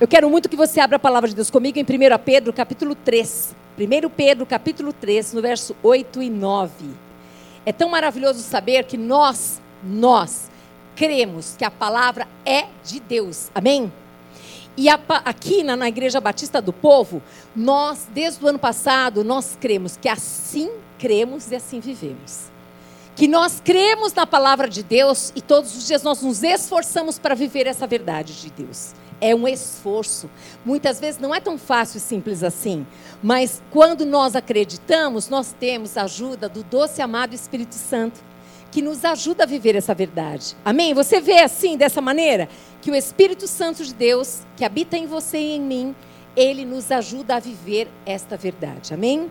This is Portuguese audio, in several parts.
Eu quero muito que você abra a palavra de Deus comigo em 1 Pedro, capítulo 3. 1 Pedro, capítulo 3, no verso 8 e 9. É tão maravilhoso saber que nós, nós, cremos que a palavra é de Deus. Amém? E aqui na, na Igreja Batista do Povo, nós, desde o ano passado, nós cremos que assim cremos e assim vivemos que nós cremos na palavra de Deus e todos os dias nós nos esforçamos para viver essa verdade de Deus. É um esforço. Muitas vezes não é tão fácil e simples assim. Mas quando nós acreditamos, nós temos a ajuda do doce amado Espírito Santo, que nos ajuda a viver essa verdade. Amém? Você vê assim, dessa maneira? Que o Espírito Santo de Deus, que habita em você e em mim, ele nos ajuda a viver esta verdade. Amém?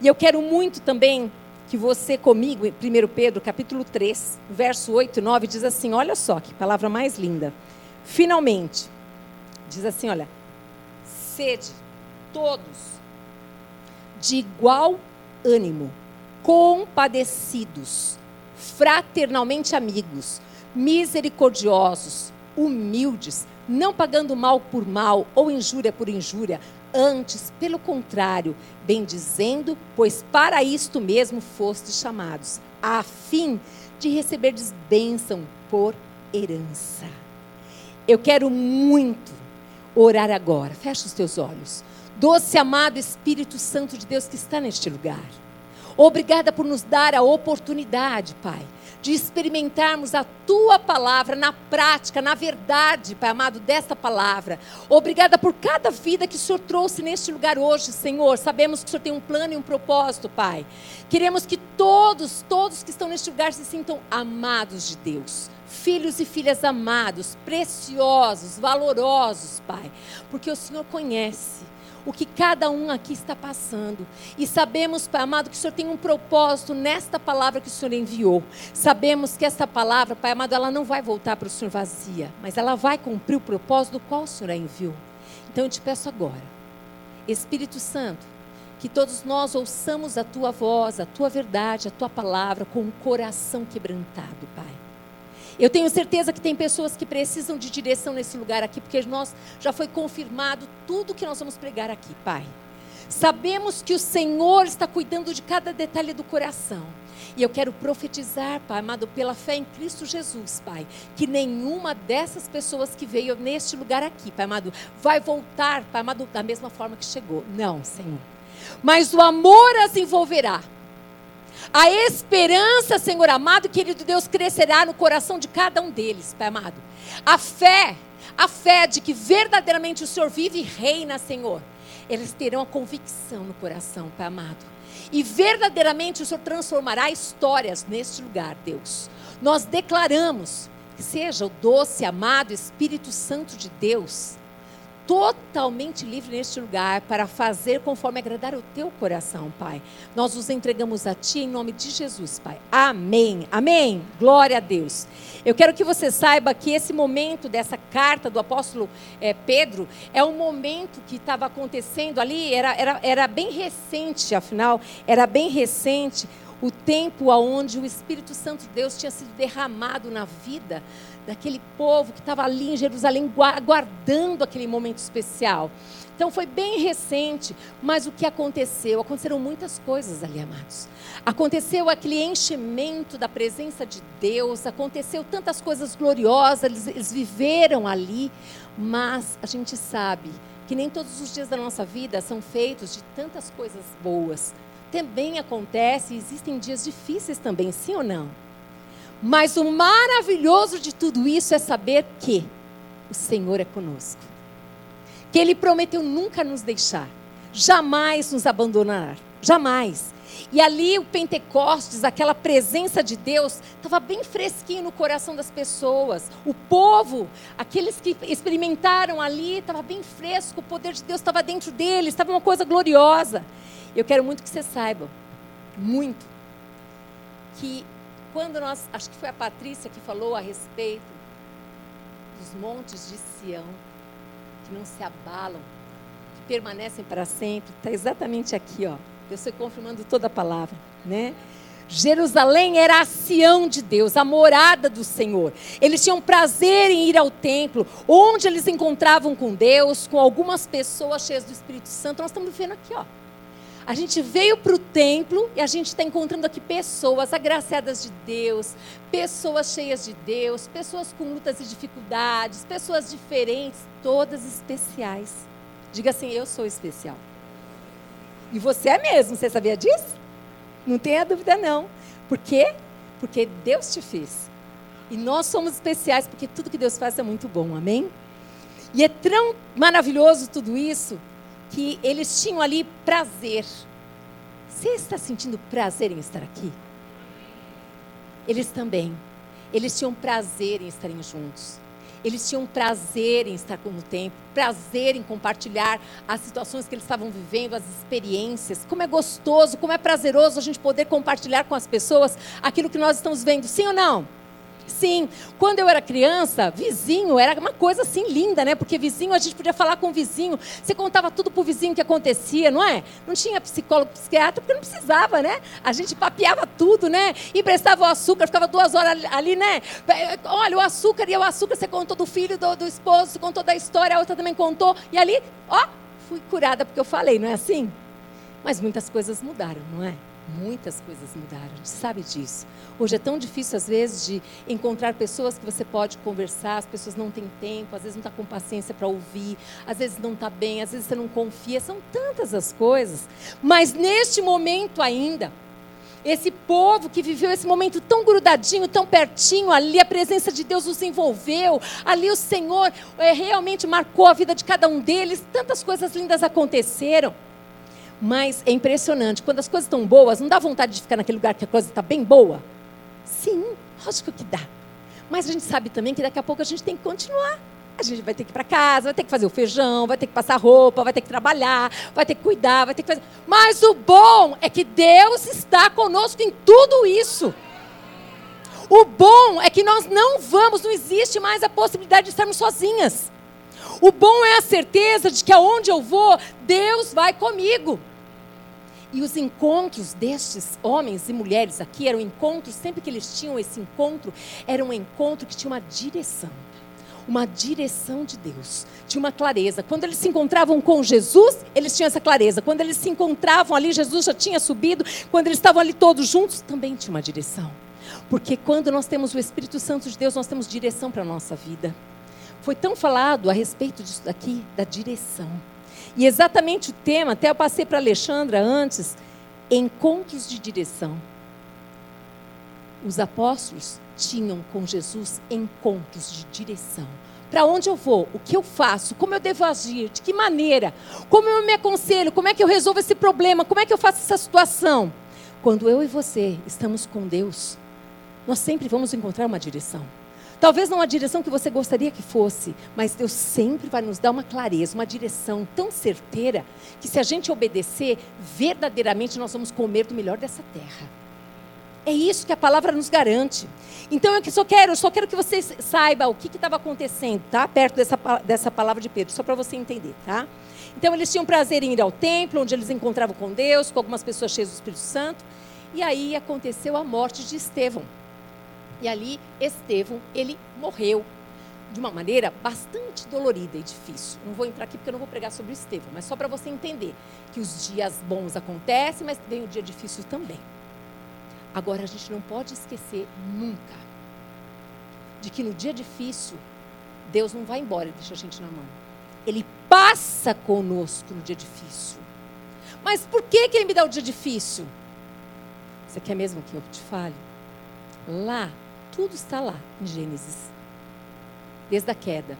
E eu quero muito também que você comigo, em 1 Pedro, capítulo 3, verso 8 e 9, diz assim: olha só que palavra mais linda. Finalmente, Diz assim: olha, sede todos de igual ânimo, compadecidos, fraternalmente amigos, misericordiosos, humildes, não pagando mal por mal ou injúria por injúria, antes, pelo contrário, bendizendo, pois para isto mesmo fostes chamados, a fim de receberdes bênção por herança. Eu quero muito orar agora. Fecha os teus olhos. Doce amado Espírito Santo de Deus que está neste lugar. Obrigada por nos dar a oportunidade, Pai, de experimentarmos a tua palavra na prática, na verdade, Pai amado, desta palavra. Obrigada por cada vida que o Senhor trouxe neste lugar hoje, Senhor. Sabemos que o Senhor tem um plano e um propósito, Pai. Queremos que todos, todos que estão neste lugar se sintam amados de Deus filhos e filhas amados, preciosos, valorosos, Pai, porque o Senhor conhece o que cada um aqui está passando. E sabemos, Pai amado, que o Senhor tem um propósito nesta palavra que o Senhor enviou. Sabemos que esta palavra, Pai amado, ela não vai voltar para o Senhor vazia, mas ela vai cumprir o propósito do qual o Senhor a enviou. Então eu te peço agora, Espírito Santo, que todos nós ouçamos a tua voz, a tua verdade, a tua palavra com o coração quebrantado, Pai. Eu tenho certeza que tem pessoas que precisam de direção nesse lugar aqui, porque nós já foi confirmado tudo que nós vamos pregar aqui, Pai. Sabemos que o Senhor está cuidando de cada detalhe do coração. E eu quero profetizar, Pai amado, pela fé em Cristo Jesus, Pai, que nenhuma dessas pessoas que veio neste lugar aqui, Pai amado, vai voltar, Pai amado, da mesma forma que chegou. Não, Senhor. Mas o amor as envolverá. A esperança, Senhor amado, querido Deus, crescerá no coração de cada um deles, Pai amado. A fé, a fé de que verdadeiramente o Senhor vive e reina, Senhor. Eles terão a convicção no coração, Pai amado. E verdadeiramente o Senhor transformará histórias neste lugar, Deus. Nós declaramos que seja o doce, amado Espírito Santo de Deus totalmente livre neste lugar para fazer conforme agradar o teu coração, Pai. Nós nos entregamos a Ti em nome de Jesus, Pai. Amém. Amém. Glória a Deus. Eu quero que você saiba que esse momento dessa carta do apóstolo é, Pedro é um momento que estava acontecendo ali, era, era, era bem recente, afinal, era bem recente o tempo aonde o Espírito Santo de Deus tinha sido derramado na vida daquele povo que estava ali em Jerusalém aguardando aquele momento especial. Então foi bem recente, mas o que aconteceu? Aconteceram muitas coisas ali, amados. Aconteceu aquele enchimento da presença de Deus, aconteceu tantas coisas gloriosas, eles, eles viveram ali, mas a gente sabe que nem todos os dias da nossa vida são feitos de tantas coisas boas. Também acontece, existem dias difíceis também, sim ou não? Mas o maravilhoso de tudo isso é saber que o Senhor é conosco. Que Ele prometeu nunca nos deixar, jamais nos abandonar, jamais. E ali o Pentecostes, aquela presença de Deus, estava bem fresquinho no coração das pessoas. O povo, aqueles que experimentaram ali, estava bem fresco, o poder de Deus estava dentro deles, estava uma coisa gloriosa. Eu quero muito que você saiba, muito, que quando nós, acho que foi a Patrícia que falou a respeito dos montes de Sião, que não se abalam, que permanecem para sempre, está exatamente aqui, ó. Deus foi confirmando toda a palavra, né? Jerusalém era a Sião de Deus, a morada do Senhor. Eles tinham prazer em ir ao templo, onde eles encontravam com Deus, com algumas pessoas cheias do Espírito Santo. Nós estamos vendo aqui, ó. A gente veio para o templo e a gente está encontrando aqui pessoas agraciadas de Deus, pessoas cheias de Deus, pessoas com lutas e dificuldades, pessoas diferentes, todas especiais. Diga assim: eu sou especial. E você é mesmo, você sabia disso? Não tenha dúvida, não. Por quê? Porque Deus te fez. E nós somos especiais porque tudo que Deus faz é muito bom, amém? E é tão maravilhoso tudo isso que eles tinham ali prazer. Você está sentindo prazer em estar aqui? Eles também. Eles tinham prazer em estarem juntos. Eles tinham prazer em estar com o tempo, prazer em compartilhar as situações que eles estavam vivendo, as experiências. Como é gostoso, como é prazeroso a gente poder compartilhar com as pessoas aquilo que nós estamos vendo, sim ou não? Sim, quando eu era criança, vizinho era uma coisa assim linda, né? Porque vizinho, a gente podia falar com o vizinho, você contava tudo para o vizinho que acontecia, não é? Não tinha psicólogo, psiquiatra, porque não precisava, né? A gente papeava tudo, né? Emprestava o açúcar, ficava duas horas ali, né? Olha, o açúcar e o açúcar, você contou do filho, do, do esposo, você contou da história, a outra também contou, e ali, ó, fui curada porque eu falei, não é assim? Mas muitas coisas mudaram, não é? Muitas coisas mudaram, a gente sabe disso. Hoje é tão difícil, às vezes, de encontrar pessoas que você pode conversar, as pessoas não têm tempo, às vezes não está com paciência para ouvir, às vezes não está bem, às vezes você não confia, são tantas as coisas. Mas neste momento ainda, esse povo que viveu esse momento tão grudadinho, tão pertinho, ali a presença de Deus os envolveu, ali o Senhor é, realmente marcou a vida de cada um deles, tantas coisas lindas aconteceram. Mas é impressionante, quando as coisas estão boas, não dá vontade de ficar naquele lugar que a coisa está bem boa? Sim, lógico que dá. Mas a gente sabe também que daqui a pouco a gente tem que continuar. A gente vai ter que ir para casa, vai ter que fazer o feijão, vai ter que passar roupa, vai ter que trabalhar, vai ter que cuidar, vai ter que fazer. Mas o bom é que Deus está conosco em tudo isso. O bom é que nós não vamos, não existe mais a possibilidade de estarmos sozinhas. O bom é a certeza de que aonde eu vou, Deus vai comigo. E os encontros destes homens e mulheres aqui eram encontros, sempre que eles tinham esse encontro, era um encontro que tinha uma direção. Uma direção de Deus, tinha uma clareza. Quando eles se encontravam com Jesus, eles tinham essa clareza. Quando eles se encontravam ali, Jesus já tinha subido. Quando eles estavam ali todos juntos, também tinha uma direção. Porque quando nós temos o Espírito Santo de Deus, nós temos direção para a nossa vida. Foi tão falado a respeito disso daqui, da direção. E exatamente o tema, até eu passei para a Alexandra antes, encontros de direção. Os apóstolos tinham com Jesus encontros de direção. Para onde eu vou? O que eu faço? Como eu devo agir? De que maneira? Como eu me aconselho? Como é que eu resolvo esse problema? Como é que eu faço essa situação? Quando eu e você estamos com Deus, nós sempre vamos encontrar uma direção. Talvez não a direção que você gostaria que fosse, mas Deus sempre vai nos dar uma clareza, uma direção tão certeira, que se a gente obedecer, verdadeiramente nós vamos comer do melhor dessa terra. É isso que a palavra nos garante. Então eu só quero, eu só quero que você saiba o que estava acontecendo, tá? Perto dessa, dessa palavra de Pedro, só para você entender, tá? Então eles tinham prazer em ir ao templo, onde eles encontravam com Deus, com algumas pessoas cheias do Espírito Santo. E aí aconteceu a morte de Estevão. E ali Estevão, ele morreu de uma maneira bastante dolorida e difícil. Não vou entrar aqui porque eu não vou pregar sobre Estevão, mas só para você entender que os dias bons acontecem, mas vem o dia difícil também. Agora a gente não pode esquecer nunca de que no dia difícil Deus não vai embora e deixa a gente na mão. Ele passa conosco no dia difícil. Mas por que, que ele me dá o dia difícil? Você quer mesmo que eu te fale? Lá tudo está lá em Gênesis. Desde a queda.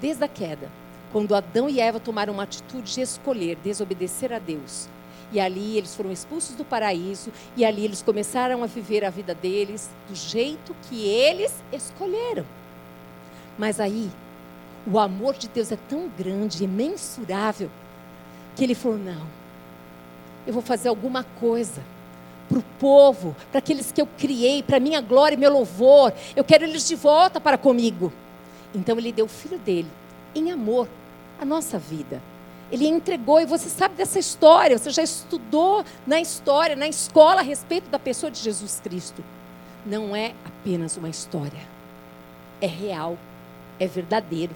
Desde a queda. Quando Adão e Eva tomaram uma atitude de escolher, desobedecer a Deus. E ali eles foram expulsos do paraíso. E ali eles começaram a viver a vida deles do jeito que eles escolheram. Mas aí, o amor de Deus é tão grande, imensurável, que ele falou: não, eu vou fazer alguma coisa para o povo, para aqueles que eu criei, para minha glória e meu louvor. Eu quero eles de volta para comigo. Então ele deu o filho dele, em amor, a nossa vida. Ele entregou, e você sabe dessa história, você já estudou na história, na escola, a respeito da pessoa de Jesus Cristo. Não é apenas uma história, é real, é verdadeiro.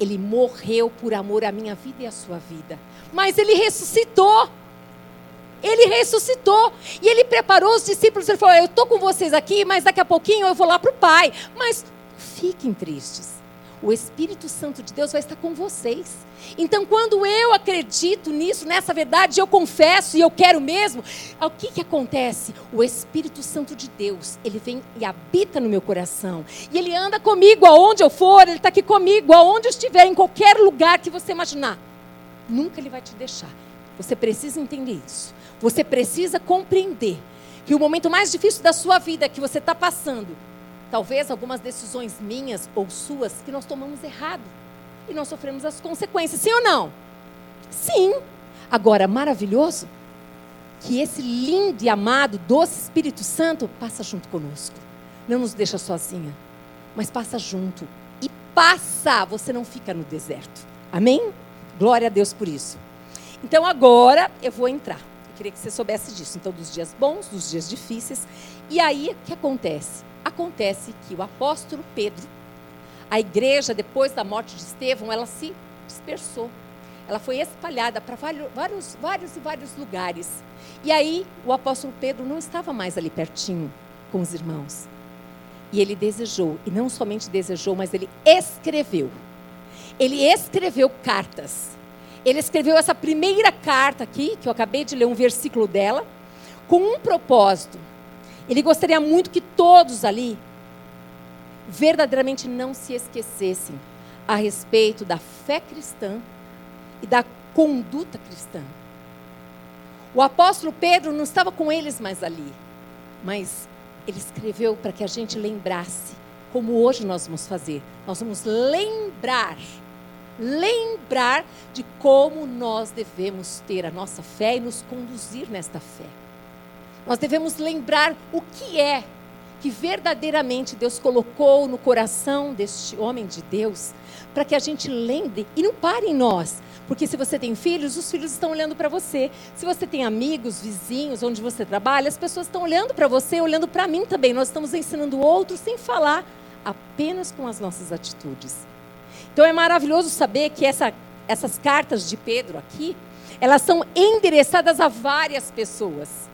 Ele morreu por amor à minha vida e à sua vida, mas ele ressuscitou. Ele ressuscitou e ele preparou os discípulos. Ele falou: Eu estou com vocês aqui, mas daqui a pouquinho eu vou lá para o Pai. Mas fiquem tristes. O Espírito Santo de Deus vai estar com vocês. Então, quando eu acredito nisso, nessa verdade, eu confesso e eu quero mesmo, o que, que acontece? O Espírito Santo de Deus, ele vem e habita no meu coração. E ele anda comigo aonde eu for, ele está aqui comigo, aonde eu estiver, em qualquer lugar que você imaginar. Nunca ele vai te deixar. Você precisa entender isso. Você precisa compreender que o momento mais difícil da sua vida que você está passando, talvez algumas decisões minhas ou suas que nós tomamos errado e nós sofremos as consequências. Sim ou não? Sim. Agora, maravilhoso que esse lindo e amado, doce Espírito Santo passa junto conosco. Não nos deixa sozinha, mas passa junto. E passa, você não fica no deserto. Amém? Glória a Deus por isso. Então agora eu vou entrar. Eu queria que você soubesse disso. Então, dos dias bons, dos dias difíceis. E aí, o que acontece? Acontece que o apóstolo Pedro, a igreja, depois da morte de Estevão, ela se dispersou. Ela foi espalhada para vários, vários e vários lugares. E aí, o apóstolo Pedro não estava mais ali pertinho com os irmãos. E ele desejou, e não somente desejou, mas ele escreveu. Ele escreveu cartas. Ele escreveu essa primeira carta aqui, que eu acabei de ler um versículo dela, com um propósito. Ele gostaria muito que todos ali verdadeiramente não se esquecessem a respeito da fé cristã e da conduta cristã. O apóstolo Pedro não estava com eles mais ali, mas ele escreveu para que a gente lembrasse, como hoje nós vamos fazer. Nós vamos lembrar, lembrar de como nós devemos ter a nossa fé e nos conduzir nesta fé. Nós devemos lembrar o que é que verdadeiramente Deus colocou no coração deste homem de Deus, para que a gente lembre e não pare em nós. Porque se você tem filhos, os filhos estão olhando para você. Se você tem amigos, vizinhos, onde você trabalha, as pessoas estão olhando para você, olhando para mim também. Nós estamos ensinando outros sem falar, apenas com as nossas atitudes. Então é maravilhoso saber que essa, essas cartas de Pedro aqui, elas são endereçadas a várias pessoas.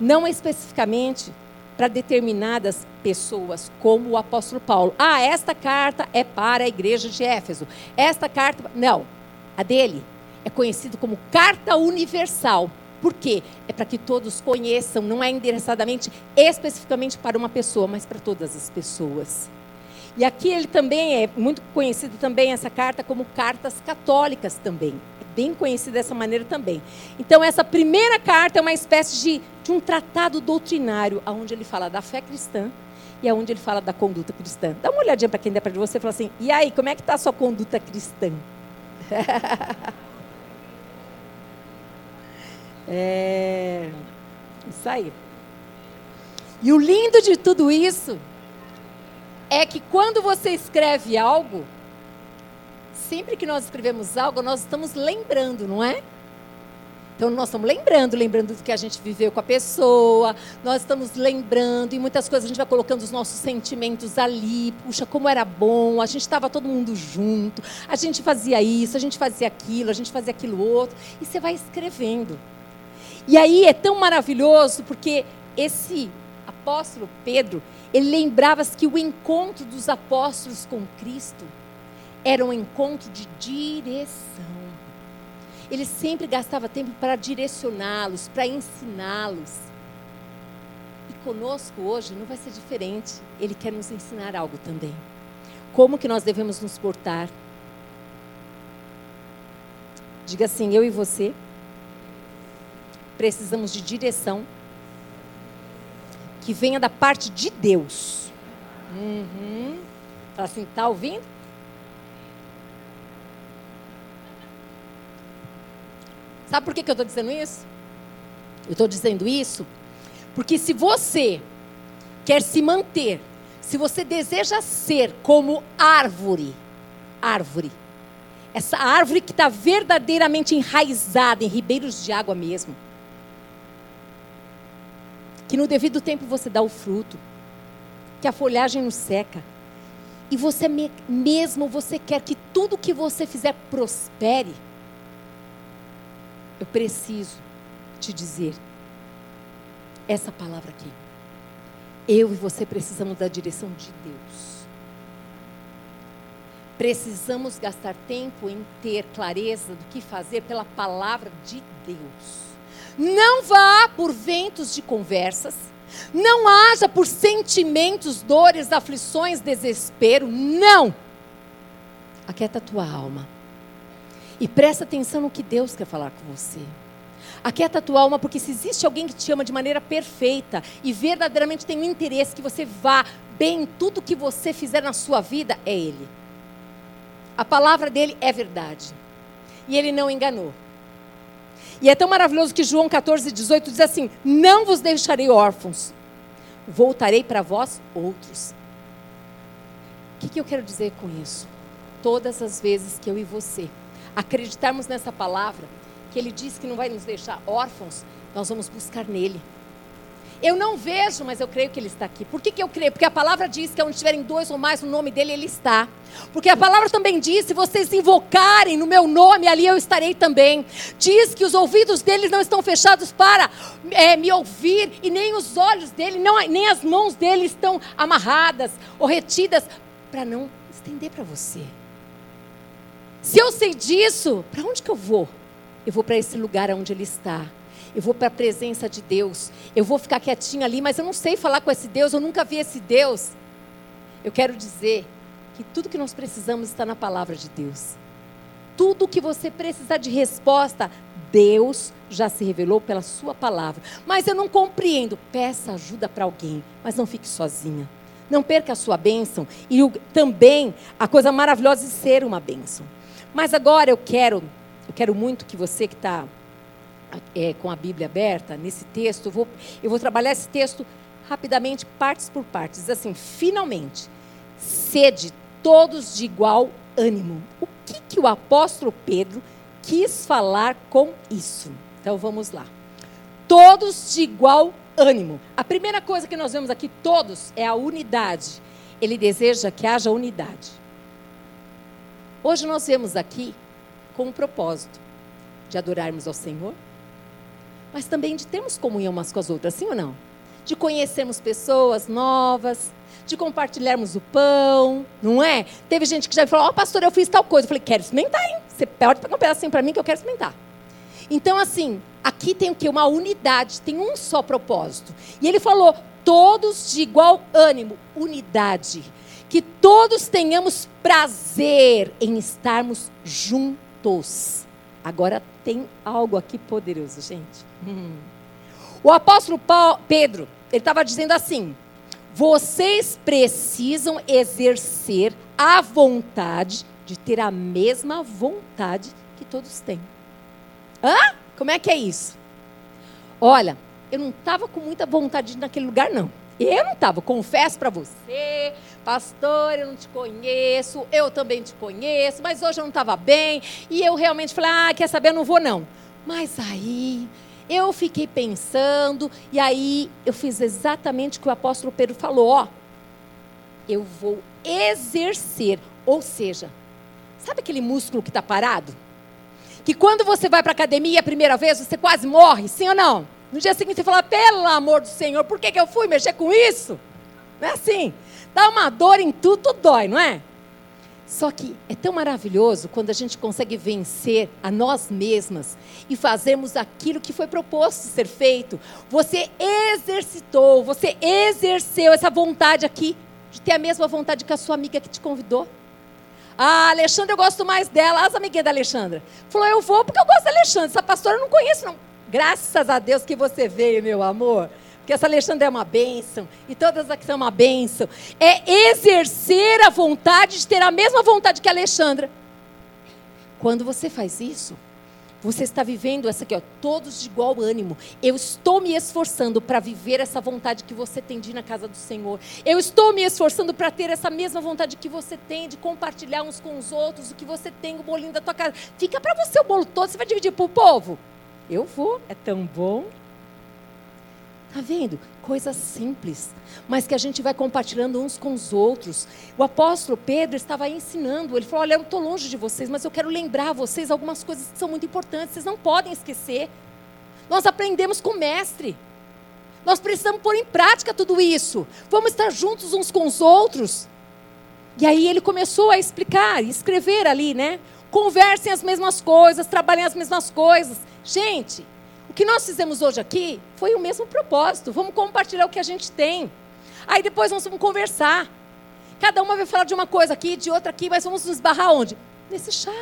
Não especificamente para determinadas pessoas, como o apóstolo Paulo. Ah, esta carta é para a igreja de Éfeso. Esta carta. Não. A dele é conhecido como carta universal. Por quê? É para que todos conheçam, não é endereçadamente especificamente para uma pessoa, mas para todas as pessoas. E aqui ele também é muito conhecido também essa carta como cartas católicas também bem conhecido dessa maneira também. Então, essa primeira carta é uma espécie de, de um tratado doutrinário, onde ele fala da fé cristã e onde ele fala da conduta cristã. Dá uma olhadinha para quem der para você e fala assim: e aí, como é que está a sua conduta cristã? é. Isso aí. E o lindo de tudo isso é que quando você escreve algo, sempre que nós escrevemos algo, nós estamos lembrando, não é? Então, nós estamos lembrando, lembrando do que a gente viveu com a pessoa, nós estamos lembrando, e muitas coisas a gente vai colocando os nossos sentimentos ali, puxa, como era bom, a gente estava todo mundo junto, a gente fazia isso, a gente fazia aquilo, a gente fazia aquilo outro, e você vai escrevendo. E aí é tão maravilhoso, porque esse apóstolo Pedro, ele lembrava que o encontro dos apóstolos com Cristo era um encontro de direção. Ele sempre gastava tempo para direcioná-los, para ensiná-los. E conosco hoje não vai ser diferente. Ele quer nos ensinar algo também. Como que nós devemos nos portar? Diga assim, eu e você precisamos de direção que venha da parte de Deus. Uhum. Fala assim, tá ouvindo? Sabe por que, que eu estou dizendo isso? Eu estou dizendo isso porque se você quer se manter, se você deseja ser como árvore, árvore, essa árvore que está verdadeiramente enraizada em ribeiros de água mesmo. Que no devido tempo você dá o fruto, que a folhagem não seca. E você mesmo você quer que tudo que você fizer prospere. Eu preciso te dizer essa palavra aqui. Eu e você precisamos da direção de Deus. Precisamos gastar tempo em ter clareza do que fazer pela palavra de Deus. Não vá por ventos de conversas. Não haja por sentimentos, dores, aflições, desespero. Não. Aquieta a tua alma. E presta atenção no que Deus quer falar com você. Aquieta a tua alma, porque se existe alguém que te ama de maneira perfeita e verdadeiramente tem um interesse que você vá bem em tudo que você fizer na sua vida, é Ele. A palavra dele é verdade. E ele não enganou. E é tão maravilhoso que João 14, 18 diz assim: Não vos deixarei órfãos, voltarei para vós outros. O que, que eu quero dizer com isso? Todas as vezes que eu e você acreditarmos nessa palavra, que Ele diz que não vai nos deixar órfãos, nós vamos buscar nele. Eu não vejo, mas eu creio que Ele está aqui. Por que, que eu creio? Porque a palavra diz que onde estiverem dois ou mais no nome dEle, Ele está. Porque a palavra também diz: se vocês invocarem no meu nome, ali eu estarei também. Diz que os ouvidos deles não estão fechados para é, me ouvir, e nem os olhos dele, não, nem as mãos dele estão amarradas ou retidas para não estender para você. Se eu sei disso, para onde que eu vou? Eu vou para esse lugar onde Ele está eu vou para a presença de Deus, eu vou ficar quietinha ali, mas eu não sei falar com esse Deus, eu nunca vi esse Deus. Eu quero dizer que tudo que nós precisamos está na palavra de Deus. Tudo que você precisar de resposta, Deus já se revelou pela sua palavra. Mas eu não compreendo. Peça ajuda para alguém, mas não fique sozinha. Não perca a sua bênção e o, também a coisa maravilhosa de ser uma bênção. Mas agora eu quero, eu quero muito que você que está é, com a Bíblia aberta, nesse texto, eu vou, eu vou trabalhar esse texto rapidamente, partes por partes. Diz assim: finalmente, sede todos de igual ânimo. O que, que o apóstolo Pedro quis falar com isso? Então vamos lá. Todos de igual ânimo. A primeira coisa que nós vemos aqui, todos, é a unidade. Ele deseja que haja unidade. Hoje nós vemos aqui com um propósito de adorarmos ao Senhor, mas também de termos comunhão umas com as outras, sim ou não? De conhecermos pessoas novas, de compartilharmos o pão, não é? Teve gente que já falou, ó, oh, pastor, eu fiz tal coisa. Eu falei, quero experimentar, hein? Você pode pegar um pedacinho para mim que eu quero experimentar. Então, assim, aqui tem o que? Uma unidade, tem um só propósito. E ele falou, todos de igual ânimo, unidade. Que todos tenhamos prazer em estarmos juntos. Agora tem algo aqui poderoso, gente. Hum. O apóstolo Paulo, Pedro, ele estava dizendo assim: vocês precisam exercer a vontade de ter a mesma vontade que todos têm. Hã? Como é que é isso? Olha, eu não estava com muita vontade naquele lugar, não. Eu não estava, confesso para você, pastor, eu não te conheço, eu também te conheço, mas hoje eu não estava bem, e eu realmente falei, ah, quer saber, eu não vou não. Mas aí, eu fiquei pensando, e aí eu fiz exatamente o que o apóstolo Pedro falou, ó, eu vou exercer, ou seja, sabe aquele músculo que está parado? Que quando você vai para a academia a primeira vez, você quase morre, sim ou não? No dia seguinte você fala, pelo amor do Senhor, por que, que eu fui mexer com isso? Não é assim? Dá uma dor em tudo, tudo dói, não é? Só que é tão maravilhoso quando a gente consegue vencer a nós mesmas e fazermos aquilo que foi proposto ser feito. Você exercitou, você exerceu essa vontade aqui de ter a mesma vontade que a sua amiga que te convidou. Ah, Alexandra, eu gosto mais dela. As amiguinhas da Alexandra. Falou, eu vou porque eu gosto da Alexandra. Essa pastora eu não conheço, não. Graças a Deus que você veio, meu amor. Porque essa Alexandra é uma bênção. E todas aqui são uma bênção. É exercer a vontade de ter a mesma vontade que a Alexandra. Quando você faz isso, Você está vivendo essa aqui, ó, todos de igual ânimo. Eu estou me esforçando para viver essa vontade que você tem de ir na casa do Senhor. Eu estou me esforçando para ter essa mesma vontade que você tem de compartilhar uns com os outros o que você tem, o bolinho da tua casa. Fica para você o bolo todo, você vai dividir para o povo. Eu vou, é tão bom. Tá vendo? Coisas simples, mas que a gente vai compartilhando uns com os outros. O apóstolo Pedro estava ensinando, ele falou: Olha, eu estou longe de vocês, mas eu quero lembrar vocês algumas coisas que são muito importantes, vocês não podem esquecer. Nós aprendemos com o mestre. Nós precisamos pôr em prática tudo isso. Vamos estar juntos uns com os outros. E aí ele começou a explicar, escrever ali, né? Conversem as mesmas coisas, trabalhem as mesmas coisas. Gente, que nós fizemos hoje aqui foi o mesmo propósito. Vamos compartilhar o que a gente tem. Aí depois nós vamos conversar. Cada uma vai falar de uma coisa aqui, de outra aqui, mas vamos nos barrar onde? Nesse chá.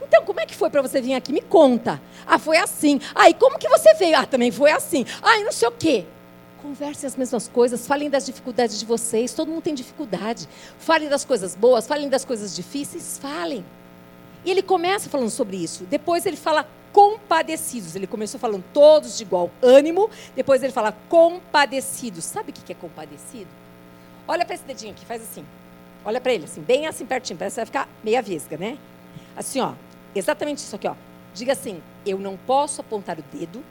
Então, como é que foi para você vir aqui? Me conta. Ah, foi assim. Ah, e como que você veio? Ah, também foi assim. Ah, e não sei o quê. Conversem as mesmas coisas, falem das dificuldades de vocês. Todo mundo tem dificuldade. Falem das coisas boas, falem das coisas difíceis, falem. E ele começa falando sobre isso. Depois ele fala compadecidos. Ele começou falando todos de igual ânimo, depois ele fala compadecidos. Sabe o que é compadecido? Olha para esse dedinho aqui, faz assim. Olha para ele, assim, bem assim pertinho, parece que vai ficar meia vesga, né? Assim, ó, exatamente isso aqui, ó. Diga assim: eu não posso apontar o dedo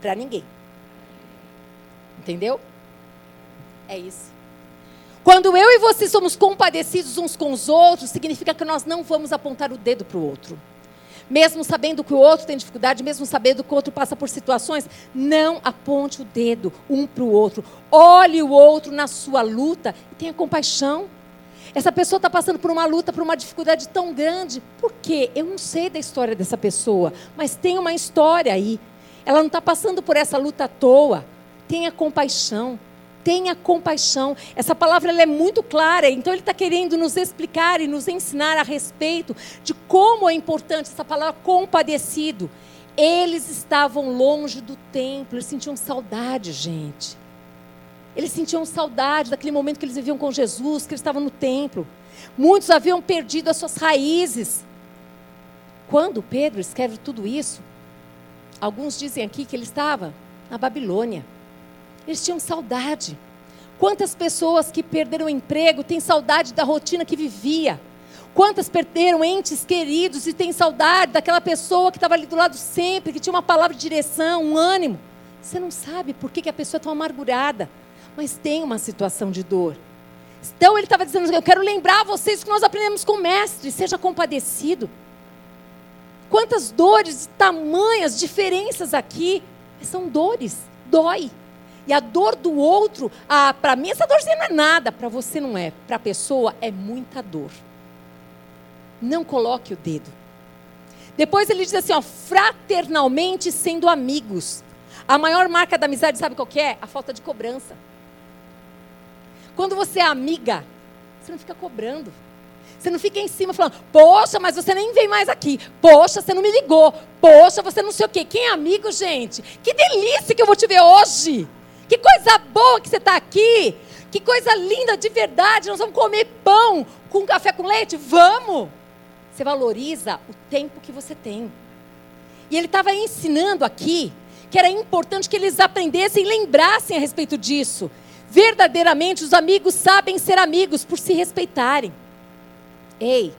para ninguém. Entendeu? É isso. Quando eu e você somos compadecidos uns com os outros, significa que nós não vamos apontar o dedo para o outro. Mesmo sabendo que o outro tem dificuldade, mesmo sabendo que o outro passa por situações, não aponte o dedo um para o outro. Olhe o outro na sua luta e tenha compaixão. Essa pessoa está passando por uma luta, por uma dificuldade tão grande. Por quê? Eu não sei da história dessa pessoa, mas tem uma história aí. Ela não está passando por essa luta à toa. Tenha compaixão tenha compaixão. Essa palavra é muito clara, então ele está querendo nos explicar e nos ensinar a respeito de como é importante essa palavra compadecido. Eles estavam longe do templo, eles sentiam saudade, gente. Eles sentiam saudade daquele momento que eles viviam com Jesus, que eles estavam no templo. Muitos haviam perdido as suas raízes. Quando Pedro escreve tudo isso, alguns dizem aqui que ele estava na Babilônia. Eles tinham saudade. Quantas pessoas que perderam o emprego têm saudade da rotina que vivia? Quantas perderam entes queridos e têm saudade daquela pessoa que estava ali do lado sempre, que tinha uma palavra de direção, um ânimo? Você não sabe por que, que a pessoa é tão amargurada, mas tem uma situação de dor. Então ele estava dizendo: Eu quero lembrar vocês que nós aprendemos com o Mestre, seja compadecido. Quantas dores, tamanhas diferenças aqui, são dores, dói. E a dor do outro, ah, para mim essa dorzinha não é nada, para você não é. Para a pessoa é muita dor. Não coloque o dedo. Depois ele diz assim, ó, fraternalmente sendo amigos. A maior marca da amizade, sabe qual é? A falta de cobrança. Quando você é amiga, você não fica cobrando. Você não fica em cima falando, poxa, mas você nem vem mais aqui. Poxa, você não me ligou. Poxa, você não sei o quê. Quem é amigo, gente? Que delícia que eu vou te ver hoje. Que coisa boa que você está aqui. Que coisa linda de verdade. Nós vamos comer pão com café com leite? Vamos! Você valoriza o tempo que você tem. E ele estava ensinando aqui que era importante que eles aprendessem e lembrassem a respeito disso. Verdadeiramente, os amigos sabem ser amigos por se respeitarem. Ei,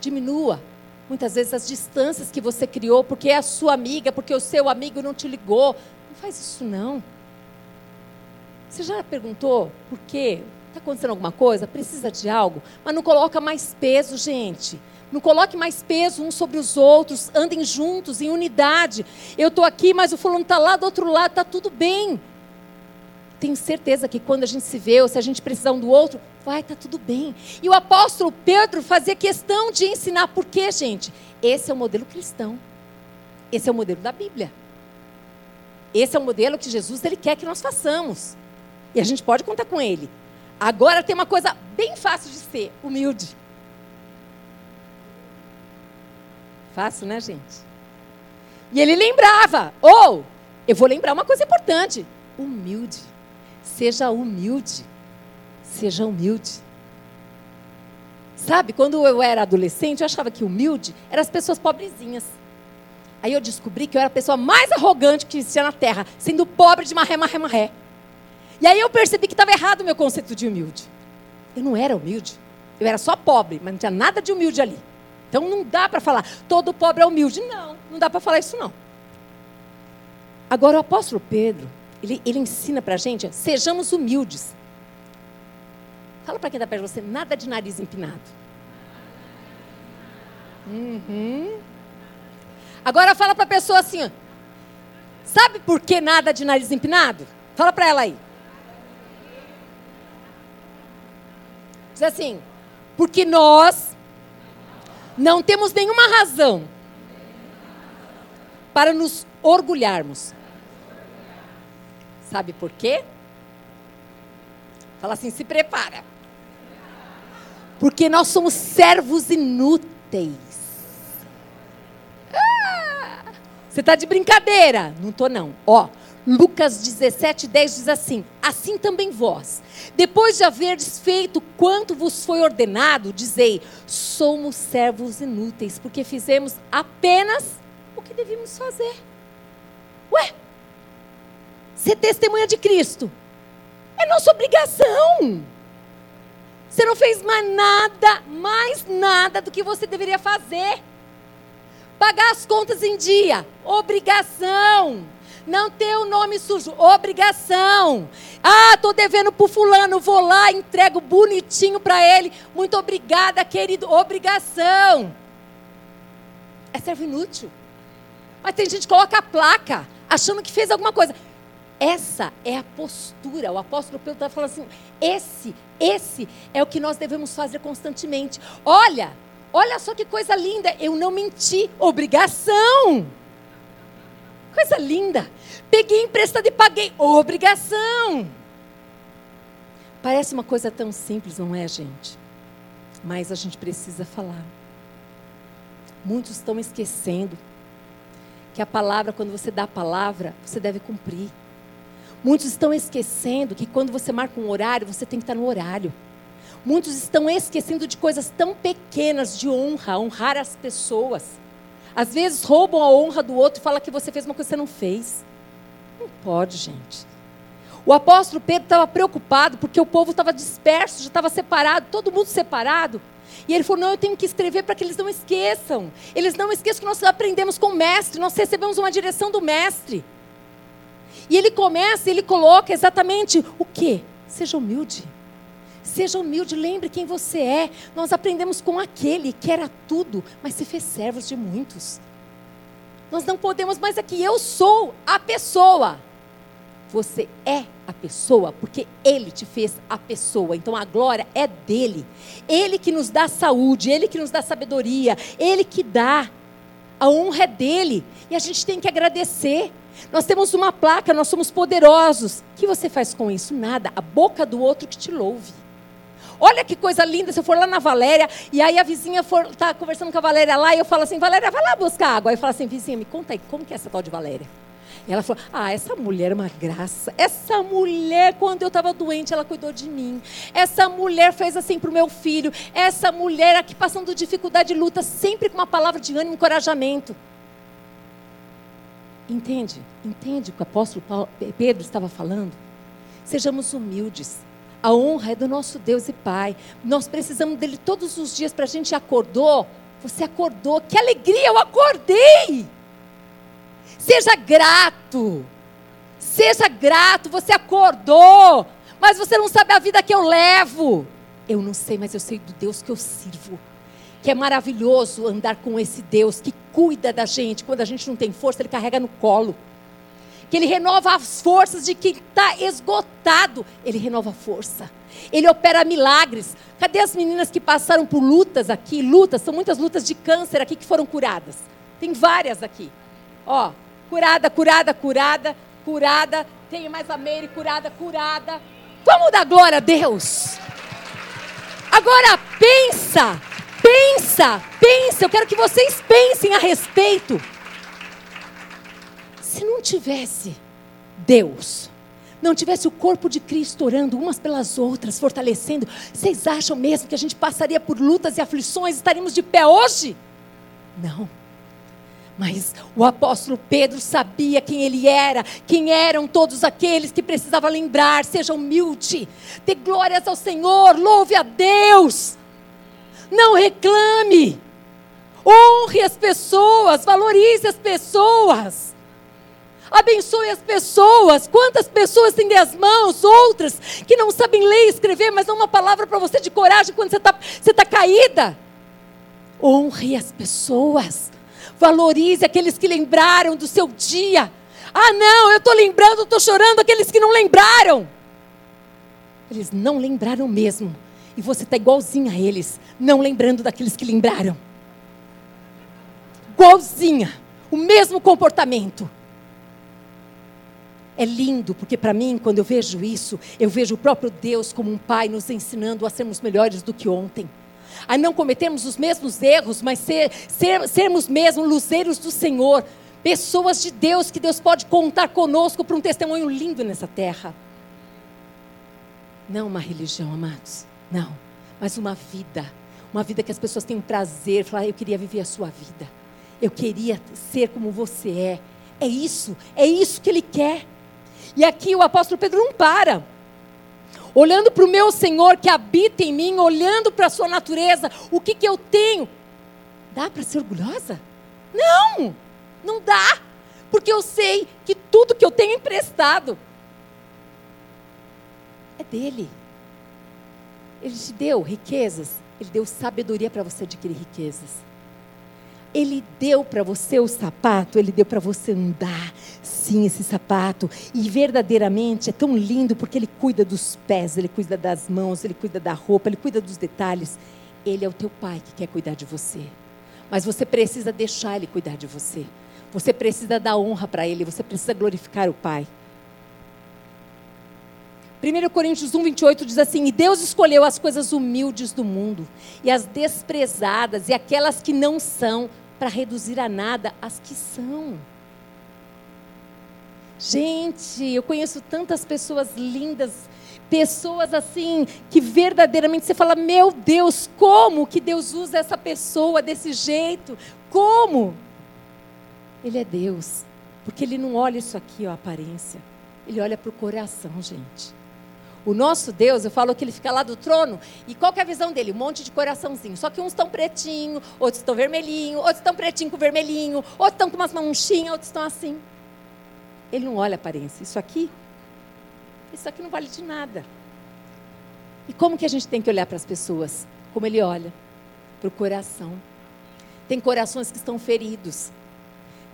diminua muitas vezes as distâncias que você criou porque é a sua amiga, porque o seu amigo não te ligou. Não faz isso não. Você já perguntou por quê? Está acontecendo alguma coisa? Precisa de algo? Mas não coloca mais peso, gente. Não coloque mais peso uns sobre os outros. Andem juntos, em unidade. Eu estou aqui, mas o fulano está lá do outro lado, está tudo bem. Tenho certeza que quando a gente se vê, ou se a gente precisar um do outro, vai estar tá tudo bem. E o apóstolo Pedro fazia questão de ensinar. Por quê, gente? Esse é o modelo cristão. Esse é o modelo da Bíblia. Esse é o modelo que Jesus ele quer que nós façamos. E a gente pode contar com ele. Agora tem uma coisa bem fácil de ser: humilde. Fácil, né, gente? E ele lembrava: ou, eu vou lembrar uma coisa importante: humilde. Seja humilde. Seja humilde. Sabe, quando eu era adolescente, eu achava que humilde eram as pessoas pobrezinhas. Aí eu descobri que eu era a pessoa mais arrogante que existia na Terra, sendo pobre de marré, marré, marré. E aí eu percebi que estava errado o meu conceito de humilde. Eu não era humilde. Eu era só pobre, mas não tinha nada de humilde ali. Então não dá para falar, todo pobre é humilde. Não, não dá para falar isso não. Agora o apóstolo Pedro, ele, ele ensina para a gente, sejamos humildes. Fala para quem está perto de você, nada de nariz empinado. Uhum. Agora fala para a pessoa assim, sabe por que nada de nariz empinado? Fala para ela aí. Diz assim, porque nós não temos nenhuma razão para nos orgulharmos. Sabe por quê? Fala assim, se prepara. Porque nós somos servos inúteis. Ah, você está de brincadeira? Não estou não. Ó, Lucas 17, 10 diz assim: Assim também vós, depois de haverdes feito quanto vos foi ordenado, dizei: somos servos inúteis, porque fizemos apenas o que devíamos fazer. Ué, ser testemunha de Cristo é nossa obrigação. Você não fez mais nada, mais nada do que você deveria fazer. Pagar as contas em dia, obrigação. Não ter o nome sujo, obrigação. Ah, estou devendo para fulano, vou lá, entrego bonitinho para ele. Muito obrigada, querido, obrigação. É servo inútil. Mas tem gente que coloca a placa, achando que fez alguma coisa. Essa é a postura. O apóstolo Pedro está falando assim: esse, esse é o que nós devemos fazer constantemente. Olha, olha só que coisa linda. Eu não menti. Obrigação. Coisa linda. Peguei emprestado e paguei. Obrigação. Parece uma coisa tão simples, não é, gente? Mas a gente precisa falar. Muitos estão esquecendo que a palavra, quando você dá a palavra, você deve cumprir. Muitos estão esquecendo que quando você marca um horário, você tem que estar no horário. Muitos estão esquecendo de coisas tão pequenas de honra, honrar as pessoas. Às vezes roubam a honra do outro e falam que você fez uma coisa que você não fez. Não pode, gente. O apóstolo Pedro estava preocupado porque o povo estava disperso, já estava separado, todo mundo separado. E ele falou: Não, eu tenho que escrever para que eles não esqueçam. Eles não esqueçam que nós aprendemos com o mestre, nós recebemos uma direção do mestre. E ele começa, ele coloca exatamente o que? Seja humilde. Seja humilde, lembre quem você é. Nós aprendemos com aquele que era tudo, mas se fez servos de muitos. Nós não podemos mais aqui, eu sou a pessoa. Você é a pessoa, porque Ele te fez a pessoa. Então a glória é dele. Ele que nos dá saúde, Ele que nos dá sabedoria, Ele que dá. A honra é dele. E a gente tem que agradecer. Nós temos uma placa, nós somos poderosos. O que você faz com isso? Nada. A boca do outro que te louve. Olha que coisa linda, se eu for lá na Valéria, e aí a vizinha está conversando com a Valéria lá, e eu falo assim, Valéria, vai lá buscar água. Aí eu falo assim, vizinha, me conta aí, como que é essa tal de Valéria? E ela falou: Ah, essa mulher é uma graça. Essa mulher, quando eu estava doente, ela cuidou de mim. Essa mulher fez assim para o meu filho. Essa mulher aqui passando dificuldade e luta, sempre com uma palavra de ânimo e encorajamento. Entende? Entende o que o apóstolo Paulo, Pedro estava falando? Sejamos humildes. A honra é do nosso Deus e Pai. Nós precisamos dele todos os dias para a gente acordou. Você acordou. Que alegria, eu acordei. Seja grato. Seja grato, você acordou, mas você não sabe a vida que eu levo. Eu não sei, mas eu sei do Deus que eu sirvo. Que é maravilhoso andar com esse Deus que cuida da gente. Quando a gente não tem força, Ele carrega no colo. Que Ele renova as forças de quem está esgotado. Ele renova a força. Ele opera milagres. Cadê as meninas que passaram por lutas aqui? Lutas, são muitas lutas de câncer aqui que foram curadas. Tem várias aqui. Ó, curada, curada, curada, curada. Tem mais a Meire, curada, curada. Vamos dar glória a Deus. Agora pensa, pensa, pensa. Eu quero que vocês pensem a respeito. Se não tivesse Deus, não tivesse o corpo de Cristo orando umas pelas outras, fortalecendo, vocês acham mesmo que a gente passaria por lutas e aflições, estaríamos de pé hoje? Não. Mas o apóstolo Pedro sabia quem ele era, quem eram todos aqueles que precisava lembrar. Seja humilde, dê glórias ao Senhor, louve a Deus. Não reclame, honre as pessoas, valorize as pessoas. Abençoe as pessoas. Quantas pessoas têm as mãos, outras que não sabem ler e escrever, mas dão uma palavra para você de coragem quando você está você tá caída. Honre as pessoas. Valorize aqueles que lembraram do seu dia. Ah, não, eu estou lembrando, estou chorando aqueles que não lembraram. Eles não lembraram mesmo. E você está igualzinha a eles, não lembrando daqueles que lembraram. Igualzinha. O mesmo comportamento. É lindo, porque para mim, quando eu vejo isso, eu vejo o próprio Deus como um pai nos ensinando a sermos melhores do que ontem a não cometermos os mesmos erros, mas ser, ser, sermos mesmo luzeiros do Senhor, pessoas de Deus que Deus pode contar conosco para um testemunho lindo nessa terra. Não uma religião, amados, não, mas uma vida, uma vida que as pessoas têm prazer, falar, eu queria viver a sua vida, eu queria ser como você é. É isso, é isso que ele quer. E aqui o apóstolo Pedro não para olhando para o meu Senhor que habita em mim, olhando para a sua natureza, o que, que eu tenho? Dá para ser orgulhosa? Não, não dá, porque eu sei que tudo que eu tenho emprestado é dele. Ele te deu riquezas, ele deu sabedoria para você adquirir riquezas. Ele deu para você o sapato, ele deu para você andar, sim, esse sapato. E verdadeiramente é tão lindo porque ele cuida dos pés, ele cuida das mãos, ele cuida da roupa, ele cuida dos detalhes. Ele é o teu pai que quer cuidar de você. Mas você precisa deixar ele cuidar de você. Você precisa dar honra para ele, você precisa glorificar o pai. 1 Coríntios 1, 28 diz assim: E Deus escolheu as coisas humildes do mundo, e as desprezadas, e aquelas que não são, para reduzir a nada as que são. Gente, eu conheço tantas pessoas lindas, pessoas assim, que verdadeiramente você fala: Meu Deus, como que Deus usa essa pessoa desse jeito? Como? Ele é Deus, porque Ele não olha isso aqui, ó, a aparência, Ele olha para o coração, gente. O nosso Deus, eu falo que ele fica lá do trono, e qual é a visão dele? Um monte de coraçãozinho. Só que uns estão pretinho, outros estão vermelhinho, outros estão pretinho com vermelhinho, outros estão com umas manchinhas, outros estão assim. Ele não olha a aparência. Isso aqui, isso aqui não vale de nada. E como que a gente tem que olhar para as pessoas? Como ele olha? Para o coração. Tem corações que estão feridos.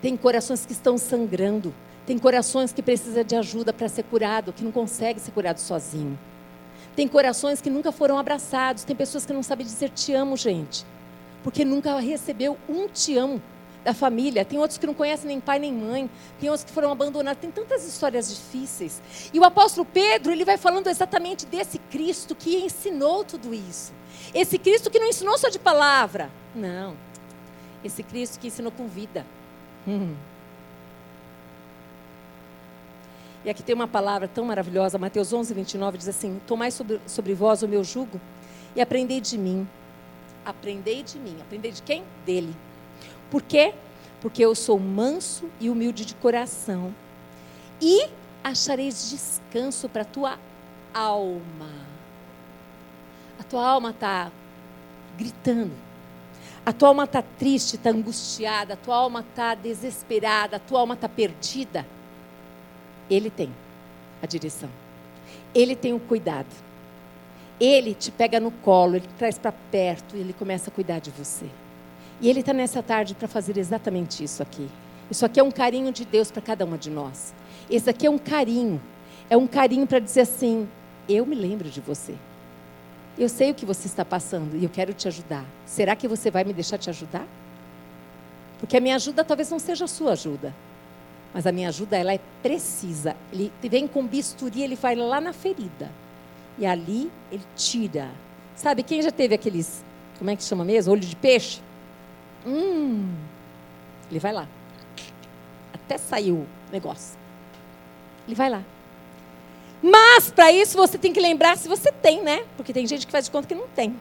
Tem corações que estão sangrando. Tem corações que precisam de ajuda para ser curado, que não consegue ser curado sozinho. Tem corações que nunca foram abraçados. Tem pessoas que não sabem dizer te amo, gente. Porque nunca recebeu um te amo da família. Tem outros que não conhecem nem pai nem mãe. Tem outros que foram abandonados. Tem tantas histórias difíceis. E o apóstolo Pedro, ele vai falando exatamente desse Cristo que ensinou tudo isso. Esse Cristo que não ensinou só de palavra. Não. Esse Cristo que ensinou com vida. Hum. E aqui tem uma palavra tão maravilhosa, Mateus 11, 29, diz assim: Tomai sobre, sobre vós o meu jugo e aprendei de mim. Aprendei de mim. Aprendei de quem? Dele. Por quê? Porque eu sou manso e humilde de coração. E achareis descanso para a tua alma. A tua alma está gritando. A tua alma está triste, está angustiada. A tua alma está desesperada. A tua alma está perdida. Ele tem a direção. Ele tem o cuidado. Ele te pega no colo, ele traz para perto e ele começa a cuidar de você. E ele está nessa tarde para fazer exatamente isso aqui. Isso aqui é um carinho de Deus para cada uma de nós. Esse aqui é um carinho. É um carinho para dizer assim: eu me lembro de você. Eu sei o que você está passando e eu quero te ajudar. Será que você vai me deixar te ajudar? Porque a minha ajuda talvez não seja a sua ajuda. Mas a minha ajuda, ela é precisa. Ele vem com bisturi, ele vai lá na ferida. E ali ele tira. Sabe, quem já teve aqueles, como é que chama mesmo? Olho de peixe? Hum. Ele vai lá. Até saiu o negócio. Ele vai lá. Mas, para isso, você tem que lembrar se você tem, né? Porque tem gente que faz de conta que não tem.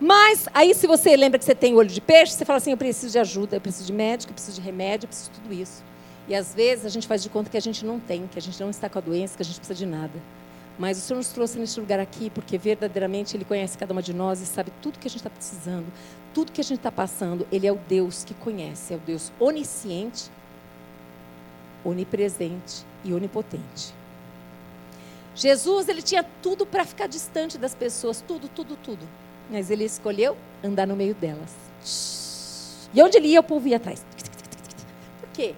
Mas, aí, se você lembra que você tem olho de peixe, você fala assim: eu preciso de ajuda, eu preciso de médico, eu preciso de remédio, eu preciso de tudo isso. E às vezes a gente faz de conta que a gente não tem, que a gente não está com a doença, que a gente precisa de nada. Mas o Senhor nos trouxe neste lugar aqui porque verdadeiramente Ele conhece cada uma de nós e sabe tudo que a gente está precisando, tudo que a gente está passando. Ele é o Deus que conhece, é o Deus onisciente, onipresente e onipotente. Jesus, ele tinha tudo para ficar distante das pessoas, tudo, tudo, tudo. Mas ele escolheu andar no meio delas. E onde ele ia, o povo ia atrás. Por quê?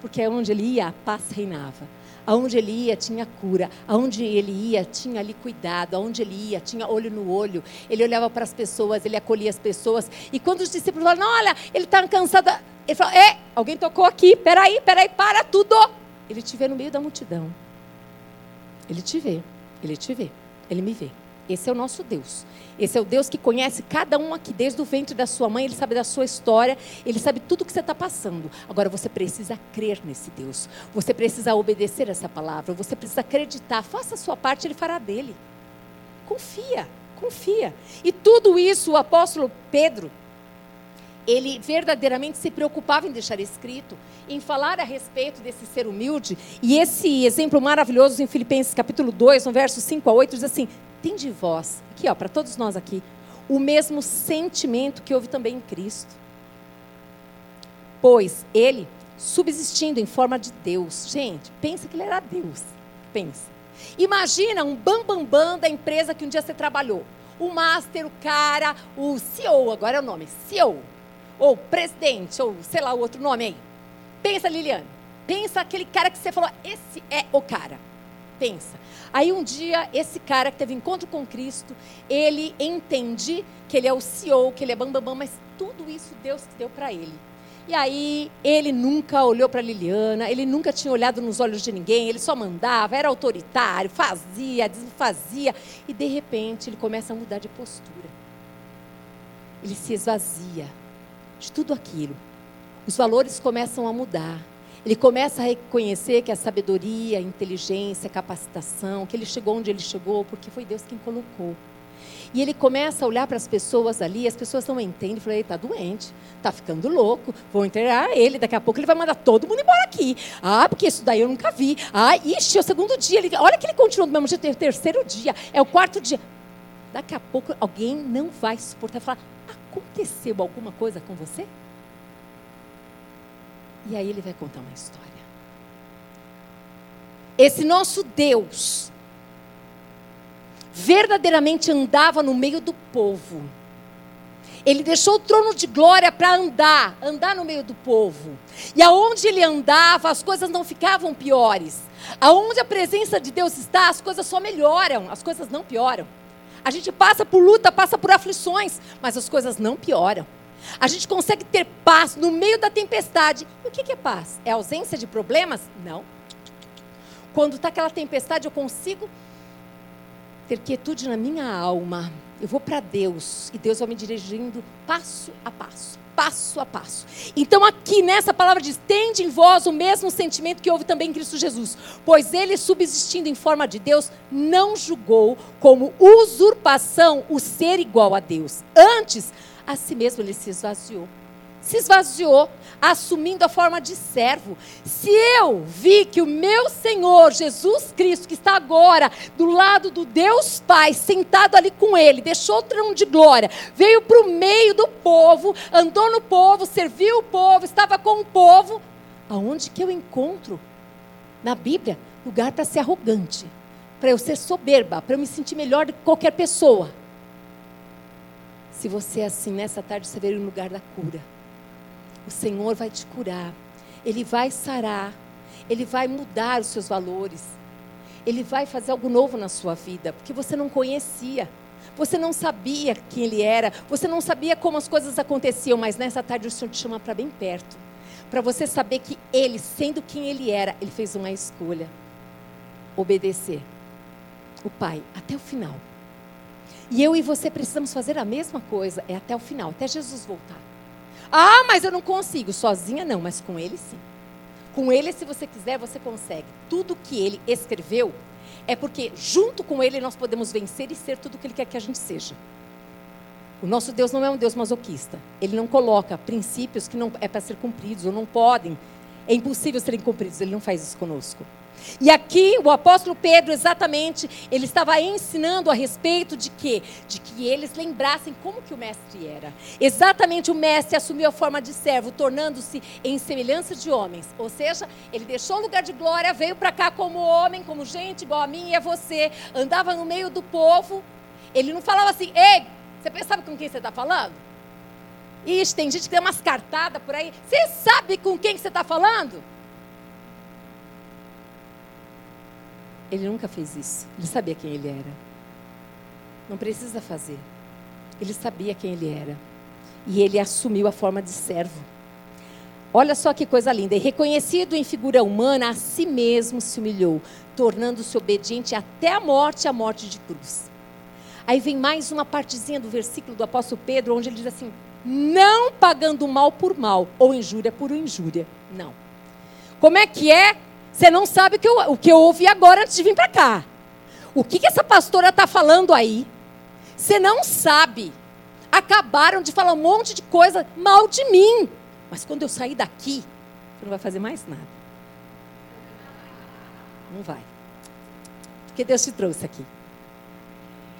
Porque onde ele ia, a paz reinava. Aonde ele ia, tinha cura. Aonde ele ia, tinha ali cuidado. Aonde ele ia, tinha olho no olho. Ele olhava para as pessoas, ele acolhia as pessoas. E quando os discípulos falaram, olha, ele está cansado. Ele falou, é, alguém tocou aqui, peraí, peraí, para tudo. Ele te vê no meio da multidão. Ele te vê, ele te vê, ele me vê. Esse é o nosso Deus. Esse é o Deus que conhece cada um aqui, desde o ventre da sua mãe, ele sabe da sua história, ele sabe tudo que você está passando. Agora você precisa crer nesse Deus. Você precisa obedecer essa palavra. Você precisa acreditar. Faça a sua parte, ele fará dele. Confia, confia. E tudo isso o apóstolo Pedro, ele verdadeiramente se preocupava em deixar escrito, em falar a respeito desse ser humilde. E esse exemplo maravilhoso em Filipenses capítulo 2, no verso 5 a 8, diz assim: tem de vós, aqui ó, para todos nós aqui, o mesmo sentimento que houve também em Cristo. Pois ele, subsistindo em forma de Deus, gente, pensa que ele era Deus. Pensa. Imagina um bambambam bam, bam da empresa que um dia você trabalhou. O master, o cara, o CEO, agora é o nome, CEO. Ou presidente, ou sei lá o outro nome aí. Pensa, Liliane. Pensa aquele cara que você falou, esse é o cara. Pensa. Aí um dia, esse cara que teve encontro com Cristo, ele entende que ele é o CEO, que ele é bambambam, bam, bam, mas tudo isso Deus deu para ele. E aí ele nunca olhou para Liliana, ele nunca tinha olhado nos olhos de ninguém, ele só mandava, era autoritário, fazia, desfazia. E de repente ele começa a mudar de postura. Ele se esvazia de tudo aquilo. Os valores começam a mudar. Ele começa a reconhecer que a sabedoria, a inteligência, a capacitação, que ele chegou onde ele chegou, porque foi Deus quem colocou. E ele começa a olhar para as pessoas ali, as pessoas não entendem, e falam, ele está doente, está ficando louco, vou enterrar ele, daqui a pouco ele vai mandar todo mundo embora aqui. Ah, porque isso daí eu nunca vi. Ah, ixi, é o segundo dia, ele, olha que ele continua do mesmo jeito, é o terceiro dia, é o quarto dia. Daqui a pouco alguém não vai suportar falar, aconteceu alguma coisa com você? E aí ele vai contar uma história. Esse nosso Deus verdadeiramente andava no meio do povo. Ele deixou o trono de glória para andar, andar no meio do povo. E aonde ele andava, as coisas não ficavam piores. Aonde a presença de Deus está, as coisas só melhoram, as coisas não pioram. A gente passa por luta, passa por aflições, mas as coisas não pioram. A gente consegue ter paz no meio da tempestade. E o que é paz? É ausência de problemas? Não. Quando está aquela tempestade, eu consigo ter quietude na minha alma. Eu vou para Deus e Deus vai me dirigindo passo a passo, passo a passo. Então, aqui nessa palavra diz: tende em vós o mesmo sentimento que houve também em Cristo Jesus, pois ele, subsistindo em forma de Deus, não julgou como usurpação o ser igual a Deus. Antes, a si mesmo ele se esvaziou. Se esvaziou, assumindo a forma de servo. Se eu vi que o meu Senhor Jesus Cristo, que está agora do lado do Deus Pai, sentado ali com ele, deixou o trono de glória, veio para o meio do povo, andou no povo, serviu o povo, estava com o povo, aonde que eu encontro na Bíblia lugar para ser arrogante, para eu ser soberba, para eu me sentir melhor do que qualquer pessoa? Se você é assim, nessa tarde você veio no lugar da cura. O Senhor vai te curar. Ele vai sarar. Ele vai mudar os seus valores. Ele vai fazer algo novo na sua vida, porque você não conhecia. Você não sabia quem ele era, você não sabia como as coisas aconteciam, mas nessa tarde o Senhor te chama para bem perto. Para você saber que ele, sendo quem ele era, ele fez uma escolha: obedecer o Pai até o final. E eu e você precisamos fazer a mesma coisa, é até o final, até Jesus voltar. Ah, mas eu não consigo, sozinha não, mas com ele sim. Com ele, se você quiser, você consegue. Tudo que ele escreveu é porque junto com Ele nós podemos vencer e ser tudo o que Ele quer que a gente seja. O nosso Deus não é um Deus masoquista. Ele não coloca princípios que não é para ser cumpridos ou não podem. É impossível serem cumpridos. Ele não faz isso conosco. E aqui o apóstolo Pedro, exatamente, ele estava ensinando a respeito de quê? De que eles lembrassem como que o mestre era. Exatamente o mestre assumiu a forma de servo, tornando-se em semelhança de homens. Ou seja, ele deixou o lugar de glória, veio para cá como homem, como gente igual a mim e a você, andava no meio do povo. Ele não falava assim, ei, você sabe com quem você está falando? Ixi, tem gente que tem umas cartadas por aí. Você sabe com quem que você está falando? Ele nunca fez isso. Ele sabia quem ele era. Não precisa fazer. Ele sabia quem ele era. E ele assumiu a forma de servo. Olha só que coisa linda. E reconhecido em figura humana, a si mesmo se humilhou, tornando-se obediente até a morte a morte de cruz. Aí vem mais uma partezinha do versículo do apóstolo Pedro, onde ele diz assim: não pagando mal por mal, ou injúria por injúria. Não. Como é que é? Você não sabe o que eu, o que eu ouvi agora antes de vir para cá. O que, que essa pastora está falando aí? Você não sabe. Acabaram de falar um monte de coisa mal de mim. Mas quando eu sair daqui, você não vai fazer mais nada. Não vai. Porque Deus te trouxe aqui.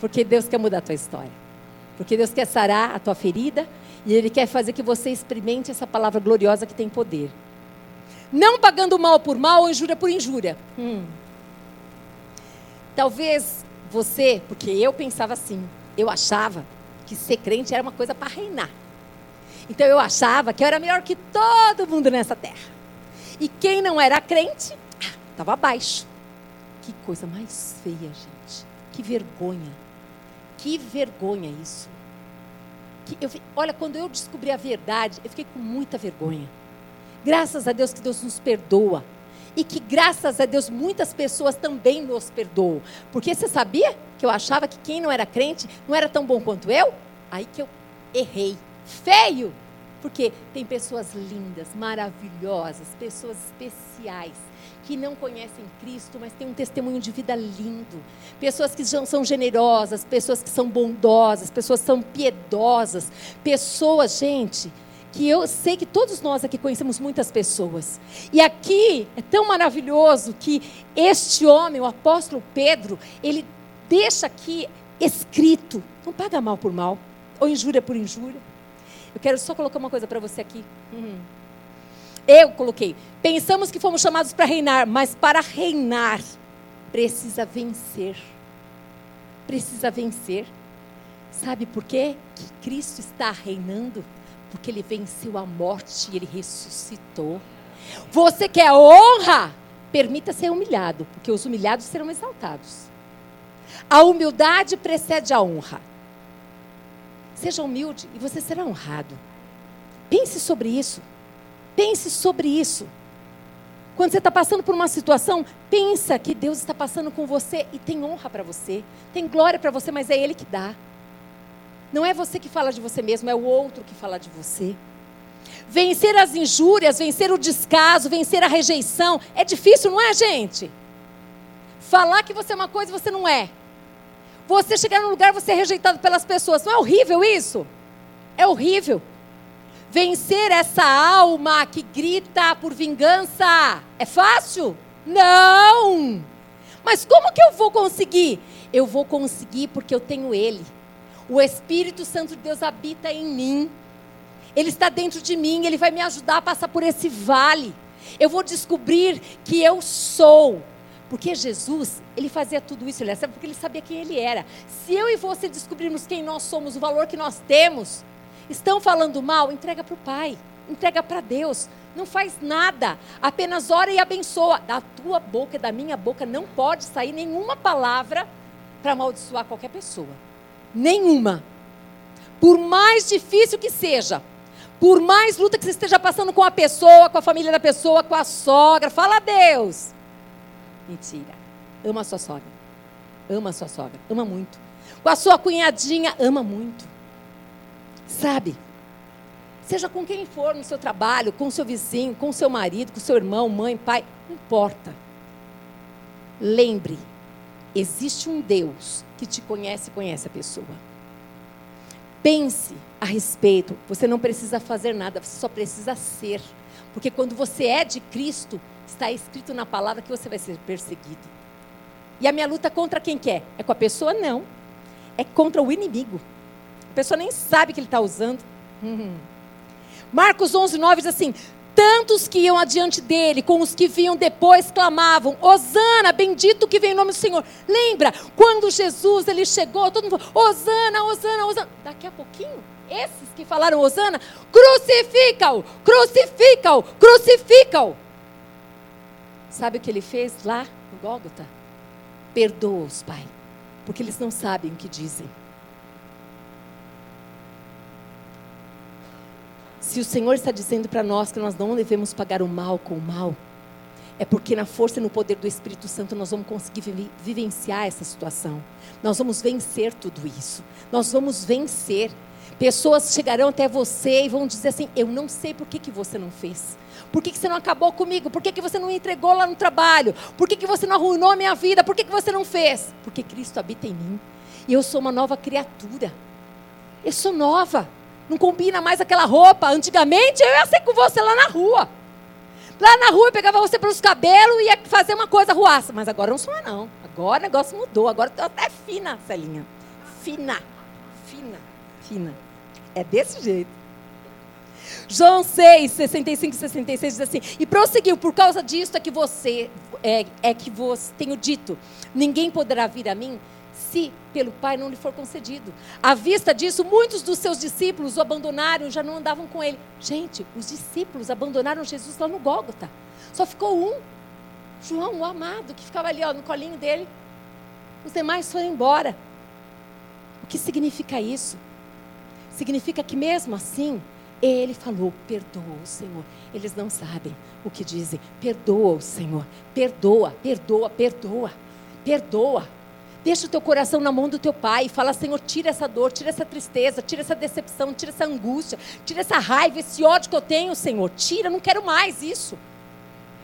Porque Deus quer mudar a tua história. Porque Deus quer sarar a tua ferida. E Ele quer fazer que você experimente essa palavra gloriosa que tem poder. Não pagando mal por mal ou injúria por injúria. Hum. Talvez você, porque eu pensava assim, eu achava que ser crente era uma coisa para reinar. Então eu achava que eu era melhor que todo mundo nessa terra. E quem não era crente, estava abaixo. Que coisa mais feia, gente. Que vergonha. Que vergonha isso. Que eu, olha, quando eu descobri a verdade, eu fiquei com muita vergonha. Graças a Deus que Deus nos perdoa. E que graças a Deus muitas pessoas também nos perdoam. Porque você sabia que eu achava que quem não era crente não era tão bom quanto eu? Aí que eu errei. Feio! Porque tem pessoas lindas, maravilhosas, pessoas especiais, que não conhecem Cristo, mas têm um testemunho de vida lindo. Pessoas que são generosas, pessoas que são bondosas, pessoas que são piedosas. Pessoas, gente, que eu sei que todos nós aqui conhecemos muitas pessoas. E aqui é tão maravilhoso que este homem, o apóstolo Pedro, ele deixa aqui escrito: não paga mal por mal, ou injúria por injúria. Eu quero só colocar uma coisa para você aqui. Uhum. Eu coloquei. Pensamos que fomos chamados para reinar, mas para reinar precisa vencer. Precisa vencer. Sabe por quê? Que Cristo está reinando porque ele venceu a morte e ele ressuscitou. Você quer honra? Permita ser humilhado, porque os humilhados serão exaltados. A humildade precede a honra. Seja humilde e você será honrado. Pense sobre isso. Pense sobre isso. Quando você está passando por uma situação, pensa que Deus está passando com você e tem honra para você, tem glória para você, mas é Ele que dá. Não é você que fala de você mesmo, é o outro que fala de você. Vencer as injúrias, vencer o descaso, vencer a rejeição, é difícil, não é, gente? Falar que você é uma coisa você não é. Você chegar num lugar, você é rejeitado pelas pessoas. Não é horrível isso? É horrível. Vencer essa alma que grita por vingança. É fácil? Não! Mas como que eu vou conseguir? Eu vou conseguir porque eu tenho Ele. O Espírito Santo de Deus habita em mim. Ele está dentro de mim, ele vai me ajudar a passar por esse vale. Eu vou descobrir que eu sou. Porque Jesus, ele fazia tudo isso, ele porque ele sabia quem ele era. Se eu e você descobrirmos quem nós somos, o valor que nós temos, estão falando mal, entrega para o Pai, entrega para Deus. Não faz nada, apenas ora e abençoa. Da tua boca e da minha boca não pode sair nenhuma palavra para amaldiçoar qualquer pessoa nenhuma. Por mais difícil que seja, por mais luta que você esteja passando com a pessoa, com a família da pessoa, com a sogra, fala a Deus. Mentira. Ama a sua sogra. Ama a sua sogra. Ama muito. Com a sua cunhadinha, ama muito. Sabe? Seja com quem for no seu trabalho, com o seu vizinho, com o seu marido, com o seu irmão, mãe, pai, não importa. Lembre Existe um Deus que te conhece e conhece a pessoa. Pense a respeito. Você não precisa fazer nada, você só precisa ser. Porque quando você é de Cristo, está escrito na palavra que você vai ser perseguido. E a minha luta contra quem quer? É com a pessoa? Não. É contra o inimigo. A pessoa nem sabe que ele está usando. Uhum. Marcos 11, 9 diz assim: Tantos que iam adiante dele, com os que vinham depois, clamavam: Hosana, bendito que vem em nome do Senhor. Lembra, quando Jesus ele chegou, todo mundo falou: Hosana, Hosana, Hosana. Daqui a pouquinho, esses que falaram crucifica-o, crucifica-o. Sabe o que ele fez lá no Gólgota? Perdoa-os, Pai, porque eles não sabem o que dizem. Se o Senhor está dizendo para nós que nós não devemos pagar o mal com o mal, é porque na força e no poder do Espírito Santo nós vamos conseguir vivenciar essa situação. Nós vamos vencer tudo isso. Nós vamos vencer. Pessoas chegarão até você e vão dizer assim: Eu não sei por que, que você não fez. Por que, que você não acabou comigo? Por que, que você não entregou lá no trabalho? Por que, que você não arruinou a minha vida? Por que, que você não fez? Porque Cristo habita em mim. E eu sou uma nova criatura. Eu sou nova. Não combina mais aquela roupa. Antigamente eu ia ser com você lá na rua. Lá na rua eu pegava você pelos cabelos e ia fazer uma coisa ruaça. Mas agora não sou não. Agora o negócio mudou. Agora eu até fina, Celinha. Fina. Fina. Fina. É desse jeito. João 6, 65 e 66 diz assim: E prosseguiu, por causa disso é que você, é, é que vos tenho dito: ninguém poderá vir a mim se pelo Pai não lhe for concedido. À vista disso, muitos dos seus discípulos o abandonaram, já não andavam com ele. Gente, os discípulos abandonaram Jesus lá no Gólgota. Só ficou um, João, o amado, que ficava ali ó, no colinho dele. Os demais foram embora. O que significa isso? Significa que mesmo assim, ele falou: perdoa o Senhor. Eles não sabem o que dizem. Perdoa o Senhor. Perdoa, perdoa, perdoa. Perdoa. Deixa o teu coração na mão do teu pai e fala: Senhor, tira essa dor, tira essa tristeza, tira essa decepção, tira essa angústia, tira essa raiva, esse ódio que eu tenho, Senhor. Tira, não quero mais isso.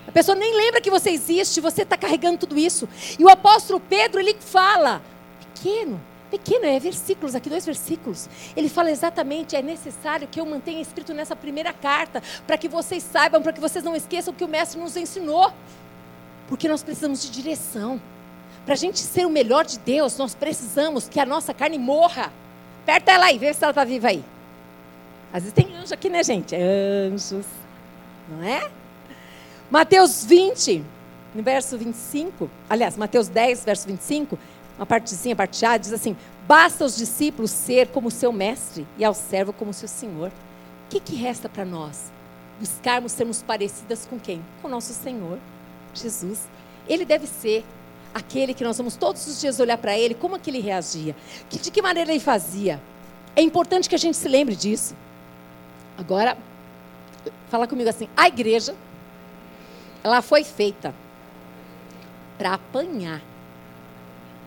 A pessoa nem lembra que você existe, você está carregando tudo isso. E o apóstolo Pedro, ele fala, pequeno, pequeno, é versículos, aqui dois versículos. Ele fala exatamente, é necessário que eu mantenha escrito nessa primeira carta, para que vocês saibam, para que vocês não esqueçam o que o mestre nos ensinou. Porque nós precisamos de direção. Para a gente ser o melhor de Deus, nós precisamos que a nossa carne morra. Aperta ela aí, vê se ela está viva aí. Às vezes tem anjo aqui, né, gente? É anjos. Não é? Mateus 20, no verso 25. Aliás, Mateus 10, verso 25 uma partezinha, parte A, diz assim: basta aos discípulos ser como seu mestre e ao servo como seu senhor. O que, que resta para nós? Buscarmos sermos parecidas com quem? Com nosso Senhor, Jesus. Ele deve ser aquele que nós vamos todos os dias olhar para ele, como que ele reagia, que, de que maneira ele fazia. É importante que a gente se lembre disso. Agora, fala comigo assim: a igreja, ela foi feita para apanhar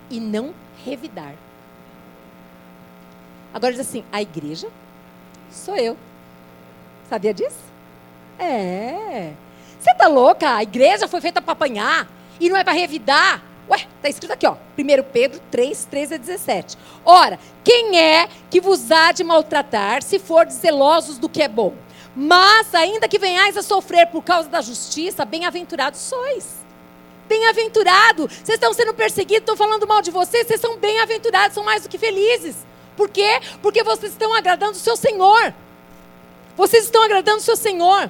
e não revidar. Agora diz assim: a igreja sou eu. Sabia disso? É. Você tá louca? A igreja foi feita para apanhar e não é para revidar. Está escrito aqui, ó. 1 Pedro 3, 13 a 17. Ora, quem é que vos há de maltratar se for zelosos do que é bom? Mas, ainda que venhais a sofrer por causa da justiça, bem-aventurados sois. Bem-aventurado. Vocês estão sendo perseguidos, estão falando mal de vocês, vocês são bem-aventurados, são mais do que felizes. Por quê? Porque vocês estão agradando o seu Senhor. Vocês estão agradando o seu Senhor.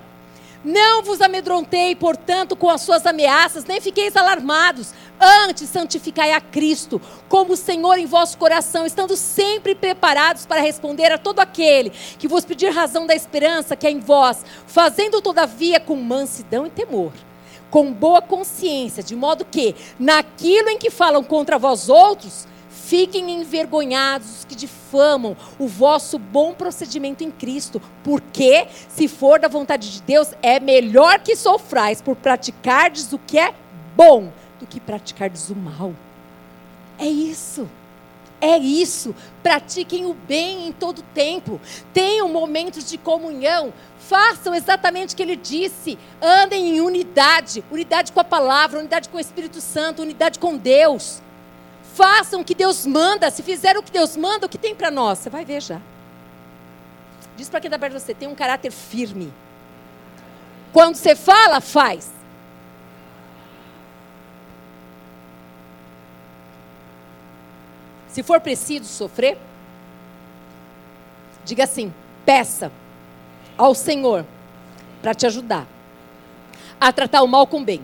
Não vos amedrontei, portanto, com as suas ameaças, nem fiqueis alarmados. Antes, santificai a Cristo como Senhor em vosso coração, estando sempre preparados para responder a todo aquele que vos pedir razão da esperança que é em vós, fazendo todavia com mansidão e temor com boa consciência, de modo que, naquilo em que falam contra vós outros, fiquem envergonhados os que difamam o vosso bom procedimento em Cristo, porque, se for da vontade de Deus, é melhor que sofrais por praticardes o que é bom do que praticardes o mal. É isso. É isso. Pratiquem o bem em todo tempo. Tenham momentos de comunhão. Façam exatamente o que ele disse. Andem em unidade unidade com a palavra, unidade com o Espírito Santo, unidade com Deus. façam o que Deus manda, se fizeram o que Deus manda, o que tem para nós? Você vai ver já. Diz para quem está perto de você, tem um caráter firme. Quando você fala, faz. Se for preciso sofrer, diga assim: peça ao Senhor para te ajudar a tratar o mal com bem.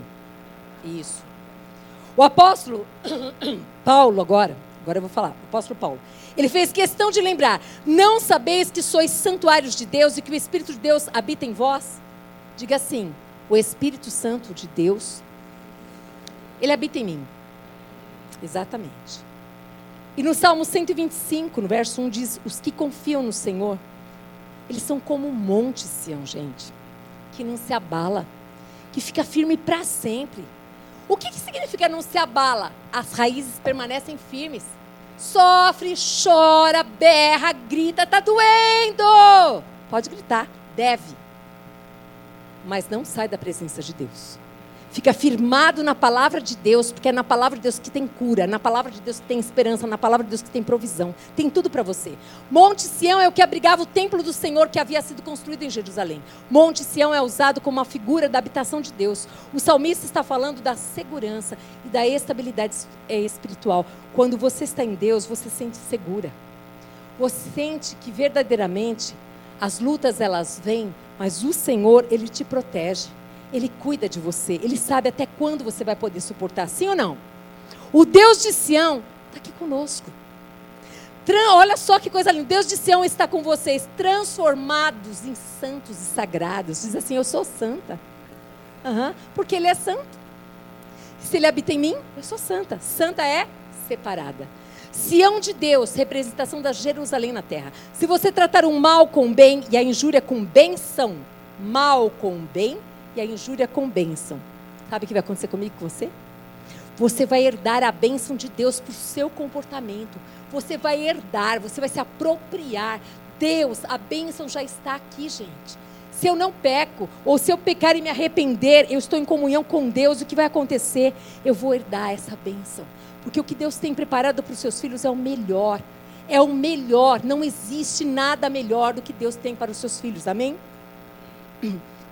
Isso. O apóstolo Paulo, agora, agora eu vou falar, o apóstolo Paulo, ele fez questão de lembrar: não sabeis que sois santuários de Deus e que o Espírito de Deus habita em vós? Diga assim: o Espírito Santo de Deus, ele habita em mim. Exatamente. E no Salmo 125, no verso 1, diz: Os que confiam no Senhor, eles são como um monte Sião, gente, que não se abala, que fica firme para sempre. O que, que significa não se abala? As raízes permanecem firmes. Sofre, chora, berra, grita, está doendo. Pode gritar, deve. Mas não sai da presença de Deus. Fica firmado na palavra de Deus, porque é na palavra de Deus que tem cura, na palavra de Deus que tem esperança, na palavra de Deus que tem provisão. Tem tudo para você. Monte Sião é o que abrigava o templo do Senhor que havia sido construído em Jerusalém. Monte Sião é usado como uma figura da habitação de Deus. O salmista está falando da segurança e da estabilidade é, espiritual. Quando você está em Deus, você se sente segura. Você sente que verdadeiramente as lutas elas vêm, mas o Senhor, ele te protege. Ele cuida de você. Ele sabe até quando você vai poder suportar. Sim ou não? O Deus de Sião está aqui conosco. Olha só que coisa linda. Deus de Sião está com vocês, transformados em santos e sagrados. Diz assim: Eu sou santa. Uhum, porque Ele é santo. Se Ele habita em mim, eu sou santa. Santa é separada. Sião de Deus, representação da Jerusalém na terra. Se você tratar o mal com bem e a injúria com benção, mal com bem, e a injúria com bênção. Sabe o que vai acontecer comigo e com você? Você vai herdar a bênção de Deus por seu comportamento. Você vai herdar, você vai se apropriar. Deus, a bênção já está aqui, gente. Se eu não peco, ou se eu pecar e me arrepender, eu estou em comunhão com Deus, o que vai acontecer? Eu vou herdar essa bênção. Porque o que Deus tem preparado para os seus filhos é o melhor. É o melhor. Não existe nada melhor do que Deus tem para os seus filhos. Amém?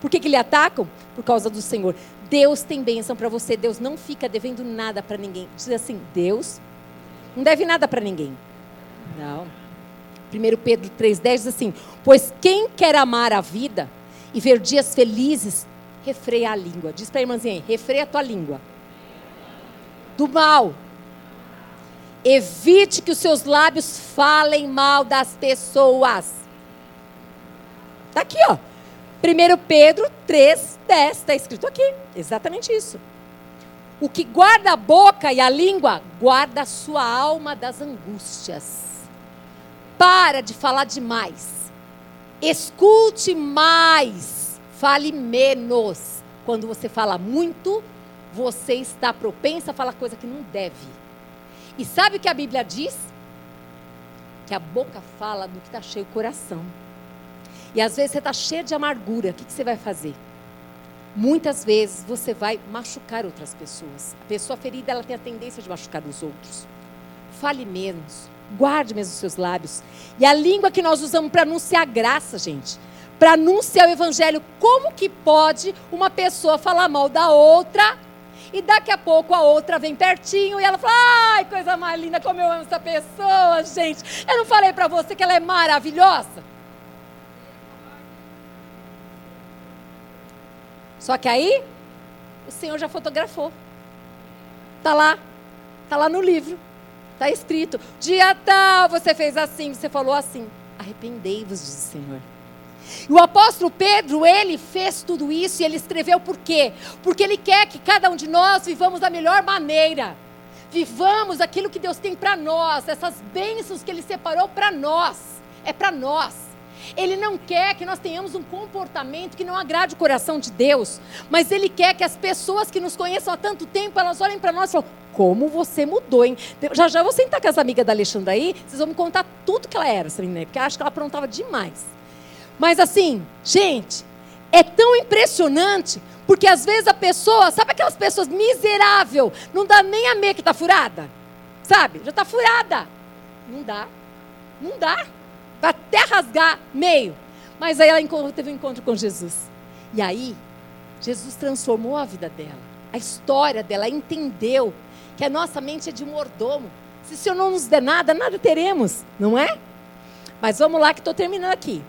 Por que, que lhe atacam? Por causa do Senhor. Deus tem bênção para você. Deus não fica devendo nada para ninguém. Diz assim: Deus não deve nada para ninguém. Não. 1 Pedro 3,10 diz assim: Pois quem quer amar a vida e ver dias felizes, refreia a língua. Diz para a irmãzinha aí: refreia a tua língua. Do mal. Evite que os seus lábios falem mal das pessoas. Está aqui, ó. 1 Pedro 3, 10, está escrito aqui, exatamente isso. O que guarda a boca e a língua, guarda a sua alma das angústias. Para de falar demais. Escute mais. Fale menos. Quando você fala muito, você está propensa a falar coisa que não deve. E sabe o que a Bíblia diz? Que a boca fala do que está cheio o coração. E às vezes você está cheio de amargura. O que, que você vai fazer? Muitas vezes você vai machucar outras pessoas. A pessoa ferida ela tem a tendência de machucar os outros. Fale menos. Guarde mesmo os seus lábios. E a língua que nós usamos para anunciar graça, gente. Para anunciar o evangelho. Como que pode uma pessoa falar mal da outra e daqui a pouco a outra vem pertinho e ela fala: Ai, coisa mais linda, como eu amo essa pessoa, gente. Eu não falei para você que ela é maravilhosa? Só que aí, o Senhor já fotografou. Está lá. Está lá no livro. Está escrito. Dia tal, você fez assim, você falou assim. Arrependei-vos, diz o Senhor. E o apóstolo Pedro, ele fez tudo isso e ele escreveu por quê? Porque ele quer que cada um de nós vivamos da melhor maneira. Vivamos aquilo que Deus tem para nós, essas bênçãos que ele separou para nós. É para nós. Ele não quer que nós tenhamos um comportamento que não agrade o coração de Deus, mas Ele quer que as pessoas que nos conheçam há tanto tempo, elas olhem para nós e falem, como você mudou, hein? Já já vou sentar com as amigas da Alexandra aí, vocês vão me contar tudo que ela era, porque acho que ela aprontava demais. Mas assim, gente, é tão impressionante, porque às vezes a pessoa, sabe aquelas pessoas miserável, não dá nem a meia que está furada? sabe? Já está furada. Não dá. Não dá. Até rasgar meio. Mas aí ela teve um encontro com Jesus. E aí, Jesus transformou a vida dela. A história dela, ela entendeu que a nossa mente é de mordomo. Se o Senhor não nos der nada, nada teremos, não é? Mas vamos lá que estou terminando aqui.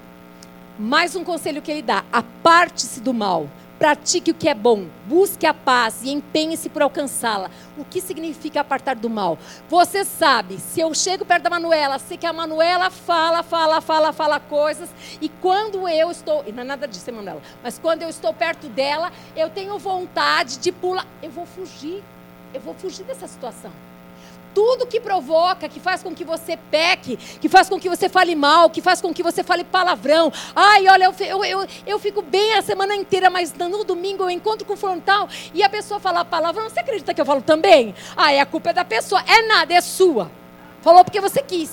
Mais um conselho que ele dá: aparte-se do mal. Pratique o que é bom, busque a paz e empenhe-se por alcançá-la. O que significa apartar do mal? Você sabe, se eu chego perto da Manuela, sei que a Manuela fala, fala, fala, fala coisas, e quando eu estou, e não é nada disso, Manuela, mas quando eu estou perto dela, eu tenho vontade de pular, eu vou fugir, eu vou fugir dessa situação tudo que provoca, que faz com que você peque, que faz com que você fale mal, que faz com que você fale palavrão. Ai, olha, eu, eu, eu, eu fico bem a semana inteira, mas no domingo eu encontro com o frontal e a pessoa fala palavrão. Você acredita que eu falo também? É a culpa é da pessoa. É nada, é sua. Falou porque você quis.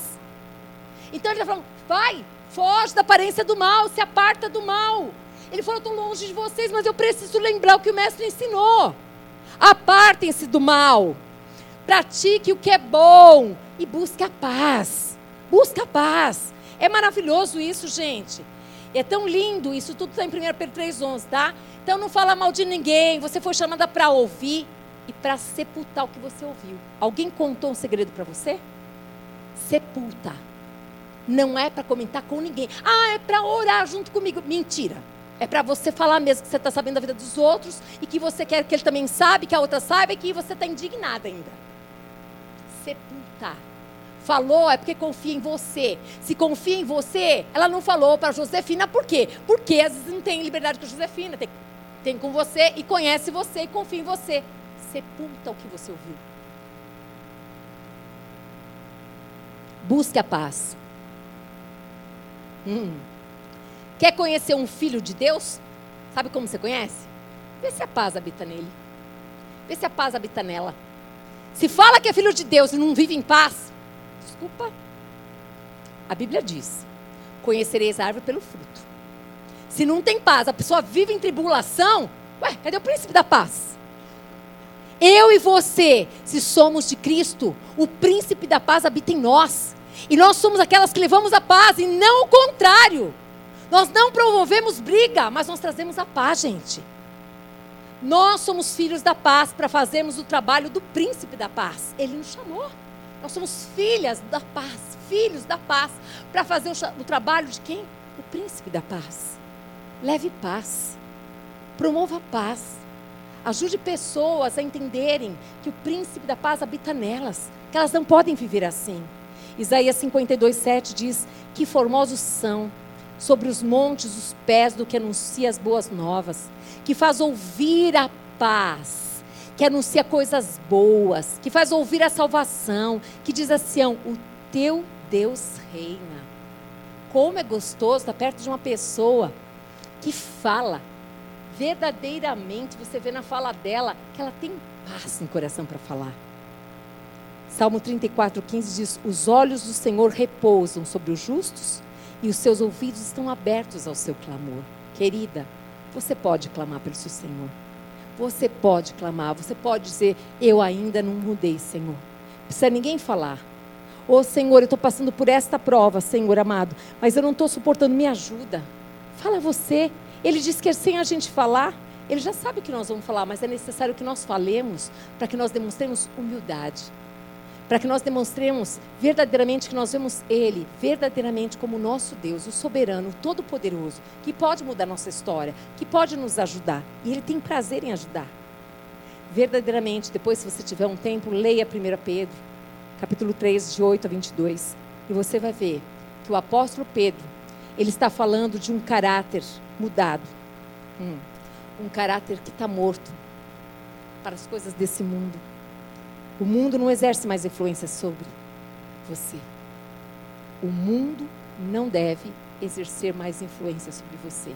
Então ele está falando, vai, foge da aparência do mal, se aparta do mal. Ele falou, estou longe de vocês, mas eu preciso lembrar o que o mestre ensinou. Apartem-se do mal pratique o que é bom e busque a paz. Busca a paz. É maravilhoso isso, gente. É tão lindo, isso tudo está em 1 Pedro 3,11, tá? Então não fala mal de ninguém, você foi chamada para ouvir e para sepultar o que você ouviu. Alguém contou um segredo para você? Sepulta. Não é para comentar com ninguém. Ah, é para orar junto comigo. Mentira. É para você falar mesmo que você está sabendo da vida dos outros e que você quer que ele também sabe, que a outra saiba e que você está indignada ainda sepultar. Falou é porque confia em você. Se confia em você, ela não falou para Josefina por quê? Porque às vezes não tem liberdade com Josefina, tem, tem com você e conhece você e confia em você. Sepulta o que você ouviu. Busque a paz. Hum. Quer conhecer um filho de Deus? Sabe como você conhece? Vê se a paz habita nele. Vê se a paz habita nela. Se fala que é filho de Deus e não vive em paz, desculpa. A Bíblia diz: conhecereis a árvore pelo fruto. Se não tem paz, a pessoa vive em tribulação, ué, cadê o príncipe da paz? Eu e você, se somos de Cristo, o príncipe da paz habita em nós. E nós somos aquelas que levamos a paz e não o contrário. Nós não promovemos briga, mas nós trazemos a paz, gente. Nós somos filhos da paz para fazermos o trabalho do príncipe da paz. Ele nos chamou. Nós somos filhas da paz, filhos da paz, para fazer o, o, trabalho de quem? O príncipe da paz. Leve paz. Promova paz. Ajude pessoas a entenderem que o príncipe da paz habita nelas, que elas não podem viver assim. Isaías 52, 7 diz: Que formosos são sobre os montes os pés do que anuncia as boas novas que faz ouvir a paz, que anuncia coisas boas, que faz ouvir a salvação, que diz assim: o teu Deus reina. Como é gostoso estar perto de uma pessoa que fala verdadeiramente, você vê na fala dela que ela tem paz no coração para falar. Salmo 34, 15 diz: Os olhos do Senhor repousam sobre os justos e os seus ouvidos estão abertos ao seu clamor. Querida, você pode clamar pelo seu Senhor. Você pode clamar, você pode dizer: Eu ainda não mudei, Senhor. Não precisa ninguém falar. Ô oh, Senhor, eu estou passando por esta prova, Senhor amado, mas eu não estou suportando, me ajuda. Fala você. Ele diz que é sem a gente falar, ele já sabe o que nós vamos falar, mas é necessário que nós falemos para que nós demonstremos humildade para que nós demonstremos verdadeiramente que nós vemos Ele verdadeiramente como nosso Deus, o soberano, todo-poderoso, que pode mudar nossa história, que pode nos ajudar. E Ele tem prazer em ajudar. Verdadeiramente, depois, se você tiver um tempo, leia 1 Pedro, capítulo 3, de 8 a 22, e você vai ver que o apóstolo Pedro, ele está falando de um caráter mudado. Hum, um caráter que está morto para as coisas desse mundo o mundo não exerce mais influência sobre você. O mundo não deve exercer mais influência sobre você.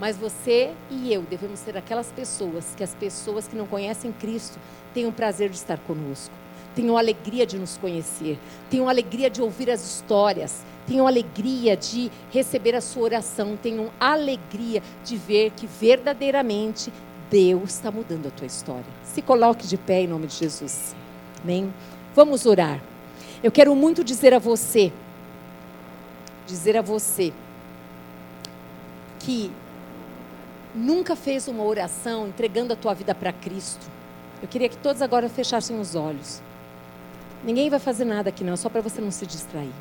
Mas você e eu devemos ser aquelas pessoas que as pessoas que não conhecem Cristo tenham prazer de estar conosco, tenham alegria de nos conhecer, tenham alegria de ouvir as histórias, tenham alegria de receber a sua oração, tenham alegria de ver que verdadeiramente Deus está mudando a tua história. Se coloque de pé em nome de Jesus. Amém? Vamos orar. Eu quero muito dizer a você, dizer a você, que nunca fez uma oração entregando a tua vida para Cristo. Eu queria que todos agora fechassem os olhos. Ninguém vai fazer nada aqui não, só para você não se distrair.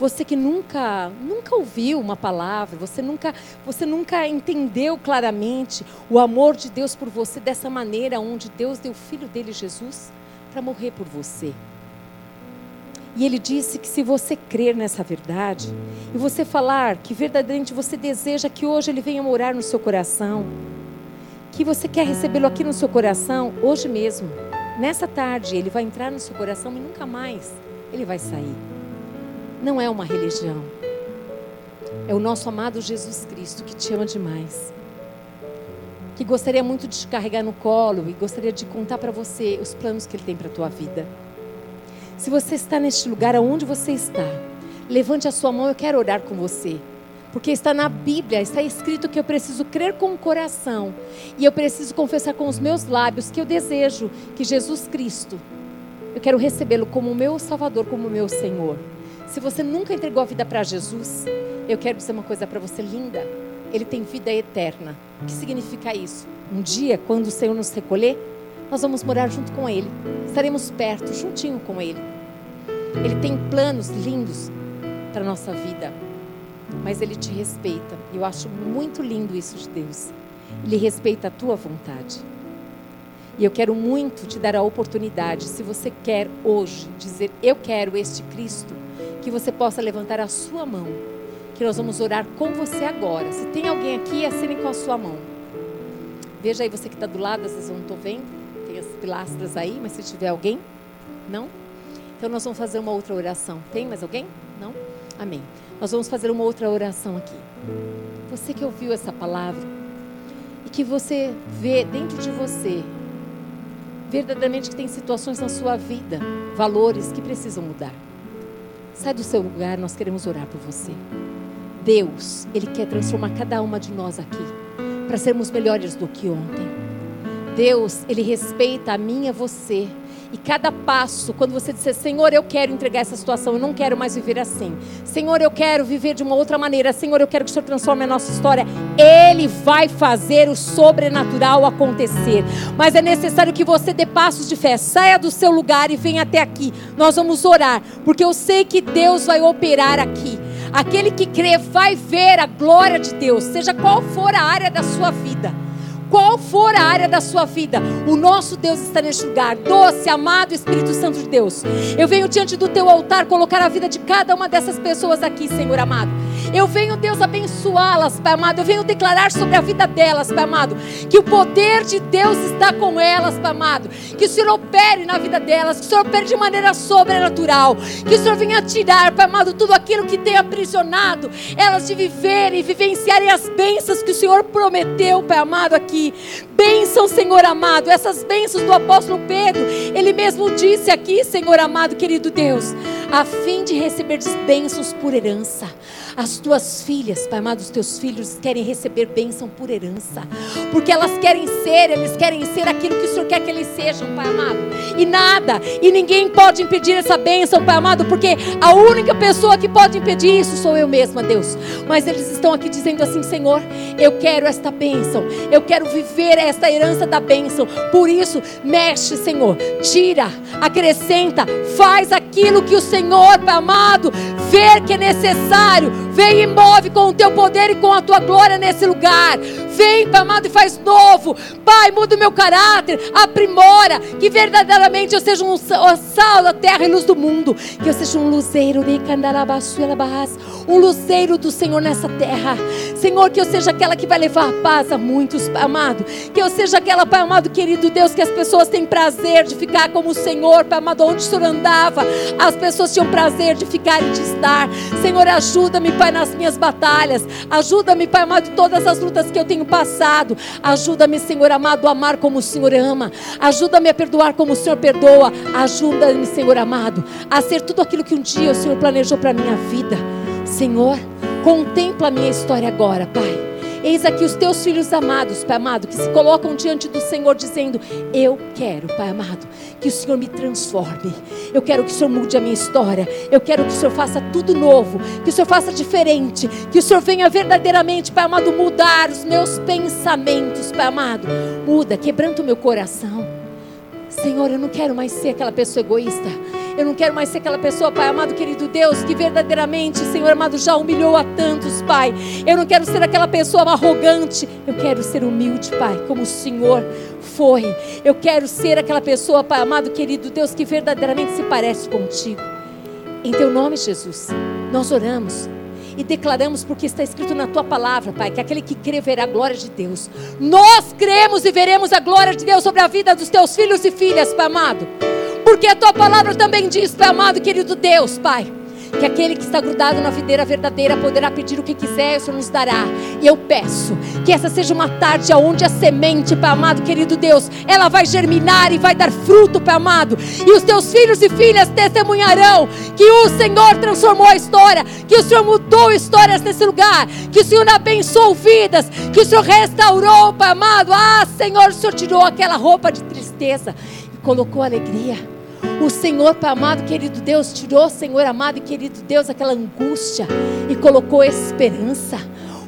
Você que nunca, nunca ouviu uma palavra, você nunca, você nunca entendeu claramente o amor de Deus por você dessa maneira, onde Deus deu o filho dele, Jesus, para morrer por você. E ele disse que se você crer nessa verdade, e você falar que verdadeiramente você deseja que hoje ele venha morar no seu coração, que você quer recebê-lo aqui no seu coração, hoje mesmo, nessa tarde, ele vai entrar no seu coração e nunca mais ele vai sair não é uma religião. É o nosso amado Jesus Cristo que te ama demais. Que gostaria muito de te carregar no colo e gostaria de contar para você os planos que Ele tem para a tua vida. Se você está neste lugar, aonde você está, levante a sua mão, eu quero orar com você. Porque está na Bíblia, está escrito que eu preciso crer com o coração e eu preciso confessar com os meus lábios que eu desejo que Jesus Cristo, eu quero recebê-lo como meu Salvador, como meu Senhor. Se você nunca entregou a vida para Jesus, eu quero dizer uma coisa para você linda. Ele tem vida eterna. O que significa isso? Um dia, quando o Senhor nos recolher, nós vamos morar junto com Ele. Estaremos perto, juntinho com Ele. Ele tem planos lindos para nossa vida. Mas Ele te respeita. Eu acho muito lindo isso de Deus. Ele respeita a tua vontade. E eu quero muito te dar a oportunidade, se você quer hoje dizer, eu quero este Cristo, que você possa levantar a sua mão, que nós vamos orar com você agora. Se tem alguém aqui, assine com a sua mão. Veja aí você que está do lado, vezes eu não estou vendo, tem as pilastras aí, mas se tiver alguém, não? Então nós vamos fazer uma outra oração. Tem mais alguém? Não? Amém. Nós vamos fazer uma outra oração aqui. Você que ouviu essa palavra e que você vê dentro de você verdadeiramente que tem situações na sua vida, valores que precisam mudar. Sai do seu lugar, nós queremos orar por você. Deus, Ele quer transformar cada uma de nós aqui para sermos melhores do que ontem. Deus, Ele respeita a mim e a você. E cada passo, quando você disser, Senhor, eu quero entregar essa situação, eu não quero mais viver assim. Senhor, eu quero viver de uma outra maneira. Senhor, eu quero que o Senhor transforme a nossa história. Ele vai fazer o sobrenatural acontecer. Mas é necessário que você dê passos de fé. Saia do seu lugar e venha até aqui. Nós vamos orar, porque eu sei que Deus vai operar aqui. Aquele que crê vai ver a glória de Deus, seja qual for a área da sua vida qual for a área da sua vida, o nosso Deus está neste lugar. Doce, amado Espírito Santo de Deus. Eu venho diante do teu altar colocar a vida de cada uma dessas pessoas aqui, Senhor amado. Eu venho, Deus, abençoá-las, Pai amado. Eu venho declarar sobre a vida delas, Pai amado, que o poder de Deus está com elas, Pai amado. Que o Senhor opere na vida delas, que o Senhor opere de maneira sobrenatural. Que o Senhor venha tirar, Pai amado, tudo aquilo que tem aprisionado elas de viverem, vivenciarem as bênçãos que o Senhor prometeu, Pai amado, aqui aqui. Bênção, Senhor amado, essas bênçãos do apóstolo Pedro, ele mesmo disse aqui, Senhor amado, querido Deus, a fim de receber bênçãos por herança. As tuas filhas, Pai amado, os teus filhos querem receber bênção por herança, porque elas querem ser, eles querem ser aquilo que o Senhor quer que eles sejam, Pai amado. E nada, e ninguém pode impedir essa bênção, Pai amado, porque a única pessoa que pode impedir isso sou eu mesma, Deus. Mas eles estão aqui dizendo assim: Senhor, eu quero esta bênção, eu quero viver esta herança da bênção. Por isso, mexe, Senhor, tira, acrescenta, faz aquilo que o Senhor, amado, ver que é necessário. Vem e move com o teu poder e com a tua glória nesse lugar. Vem, Pai amado, e faz novo. Pai, muda o meu caráter, aprimora. Que verdadeiramente eu seja um sal da terra e luz do mundo. Que eu seja um luzeiro, um luzeiro do Senhor nessa terra. Senhor, que eu seja aquela que vai levar paz a muitos, Pai amado. Que eu seja aquela, Pai amado, querido Deus, que as pessoas têm prazer de ficar como o Senhor, Pai amado, onde o Senhor andava. As pessoas tinham prazer de ficar e de estar. Senhor, ajuda-me, Pai, nas minhas batalhas. Ajuda-me, Pai amado, em todas as lutas que eu tenho passado. Ajuda-me, Senhor amado, a amar como o Senhor ama. Ajuda-me a perdoar como o Senhor perdoa. Ajuda-me, Senhor amado, a ser tudo aquilo que um dia o Senhor planejou para a minha vida. Senhor, contempla a minha história agora, Pai. Eis aqui os teus filhos amados, Pai amado, que se colocam diante do Senhor dizendo: Eu quero, Pai amado, que o Senhor me transforme. Eu quero que o Senhor mude a minha história. Eu quero que o Senhor faça tudo novo, que o Senhor faça diferente, que o Senhor venha verdadeiramente, Pai amado, mudar os meus pensamentos, Pai amado. Muda, quebranta o meu coração. Senhor, eu não quero mais ser aquela pessoa egoísta. Eu não quero mais ser aquela pessoa, Pai amado, querido Deus, que verdadeiramente, Senhor amado, já humilhou a tantos, Pai. Eu não quero ser aquela pessoa arrogante. Eu quero ser humilde, Pai, como o Senhor foi. Eu quero ser aquela pessoa, Pai amado, querido Deus, que verdadeiramente se parece contigo. Em teu nome, Jesus, nós oramos e declaramos, porque está escrito na tua palavra, Pai, que aquele que crê verá a glória de Deus. Nós cremos e veremos a glória de Deus sobre a vida dos teus filhos e filhas, Pai amado. Porque a tua palavra também diz, Pai amado, querido Deus, Pai que aquele que está grudado na videira verdadeira poderá pedir o que quiser, o Senhor nos dará. E eu peço que essa seja uma tarde onde a semente, Pai amado, querido Deus, ela vai germinar e vai dar fruto, Pai amado. E os teus filhos e filhas testemunharão que o Senhor transformou a história, que o Senhor mudou histórias nesse lugar, que o Senhor abençoou vidas, que o Senhor restaurou, Pai amado. Ah, Senhor, o Senhor tirou aquela roupa de tristeza e colocou alegria. O Senhor, Pai amado, querido Deus, tirou, Senhor amado e querido Deus, aquela angústia e colocou esperança.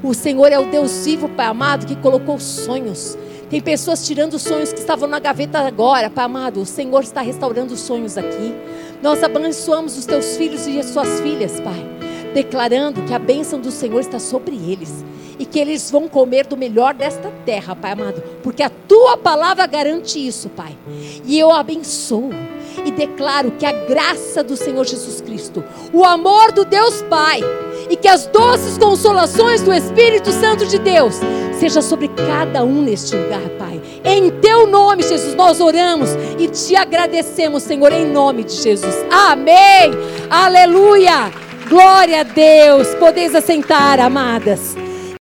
O Senhor é o Deus vivo, Pai amado, que colocou sonhos. Tem pessoas tirando sonhos que estavam na gaveta agora, Pai amado. O Senhor está restaurando os sonhos aqui. Nós abençoamos os teus filhos e as suas filhas, Pai, declarando que a bênção do Senhor está sobre eles e que eles vão comer do melhor desta terra, Pai amado, porque a tua palavra garante isso, Pai. E eu abençoo e declaro que a graça do Senhor Jesus Cristo, o amor do Deus Pai e que as doces consolações do Espírito Santo de Deus seja sobre cada um neste lugar, Pai. Em teu nome, Jesus, nós oramos e te agradecemos, Senhor, em nome de Jesus. Amém. Aleluia. Glória a Deus. Podeis assentar, amadas.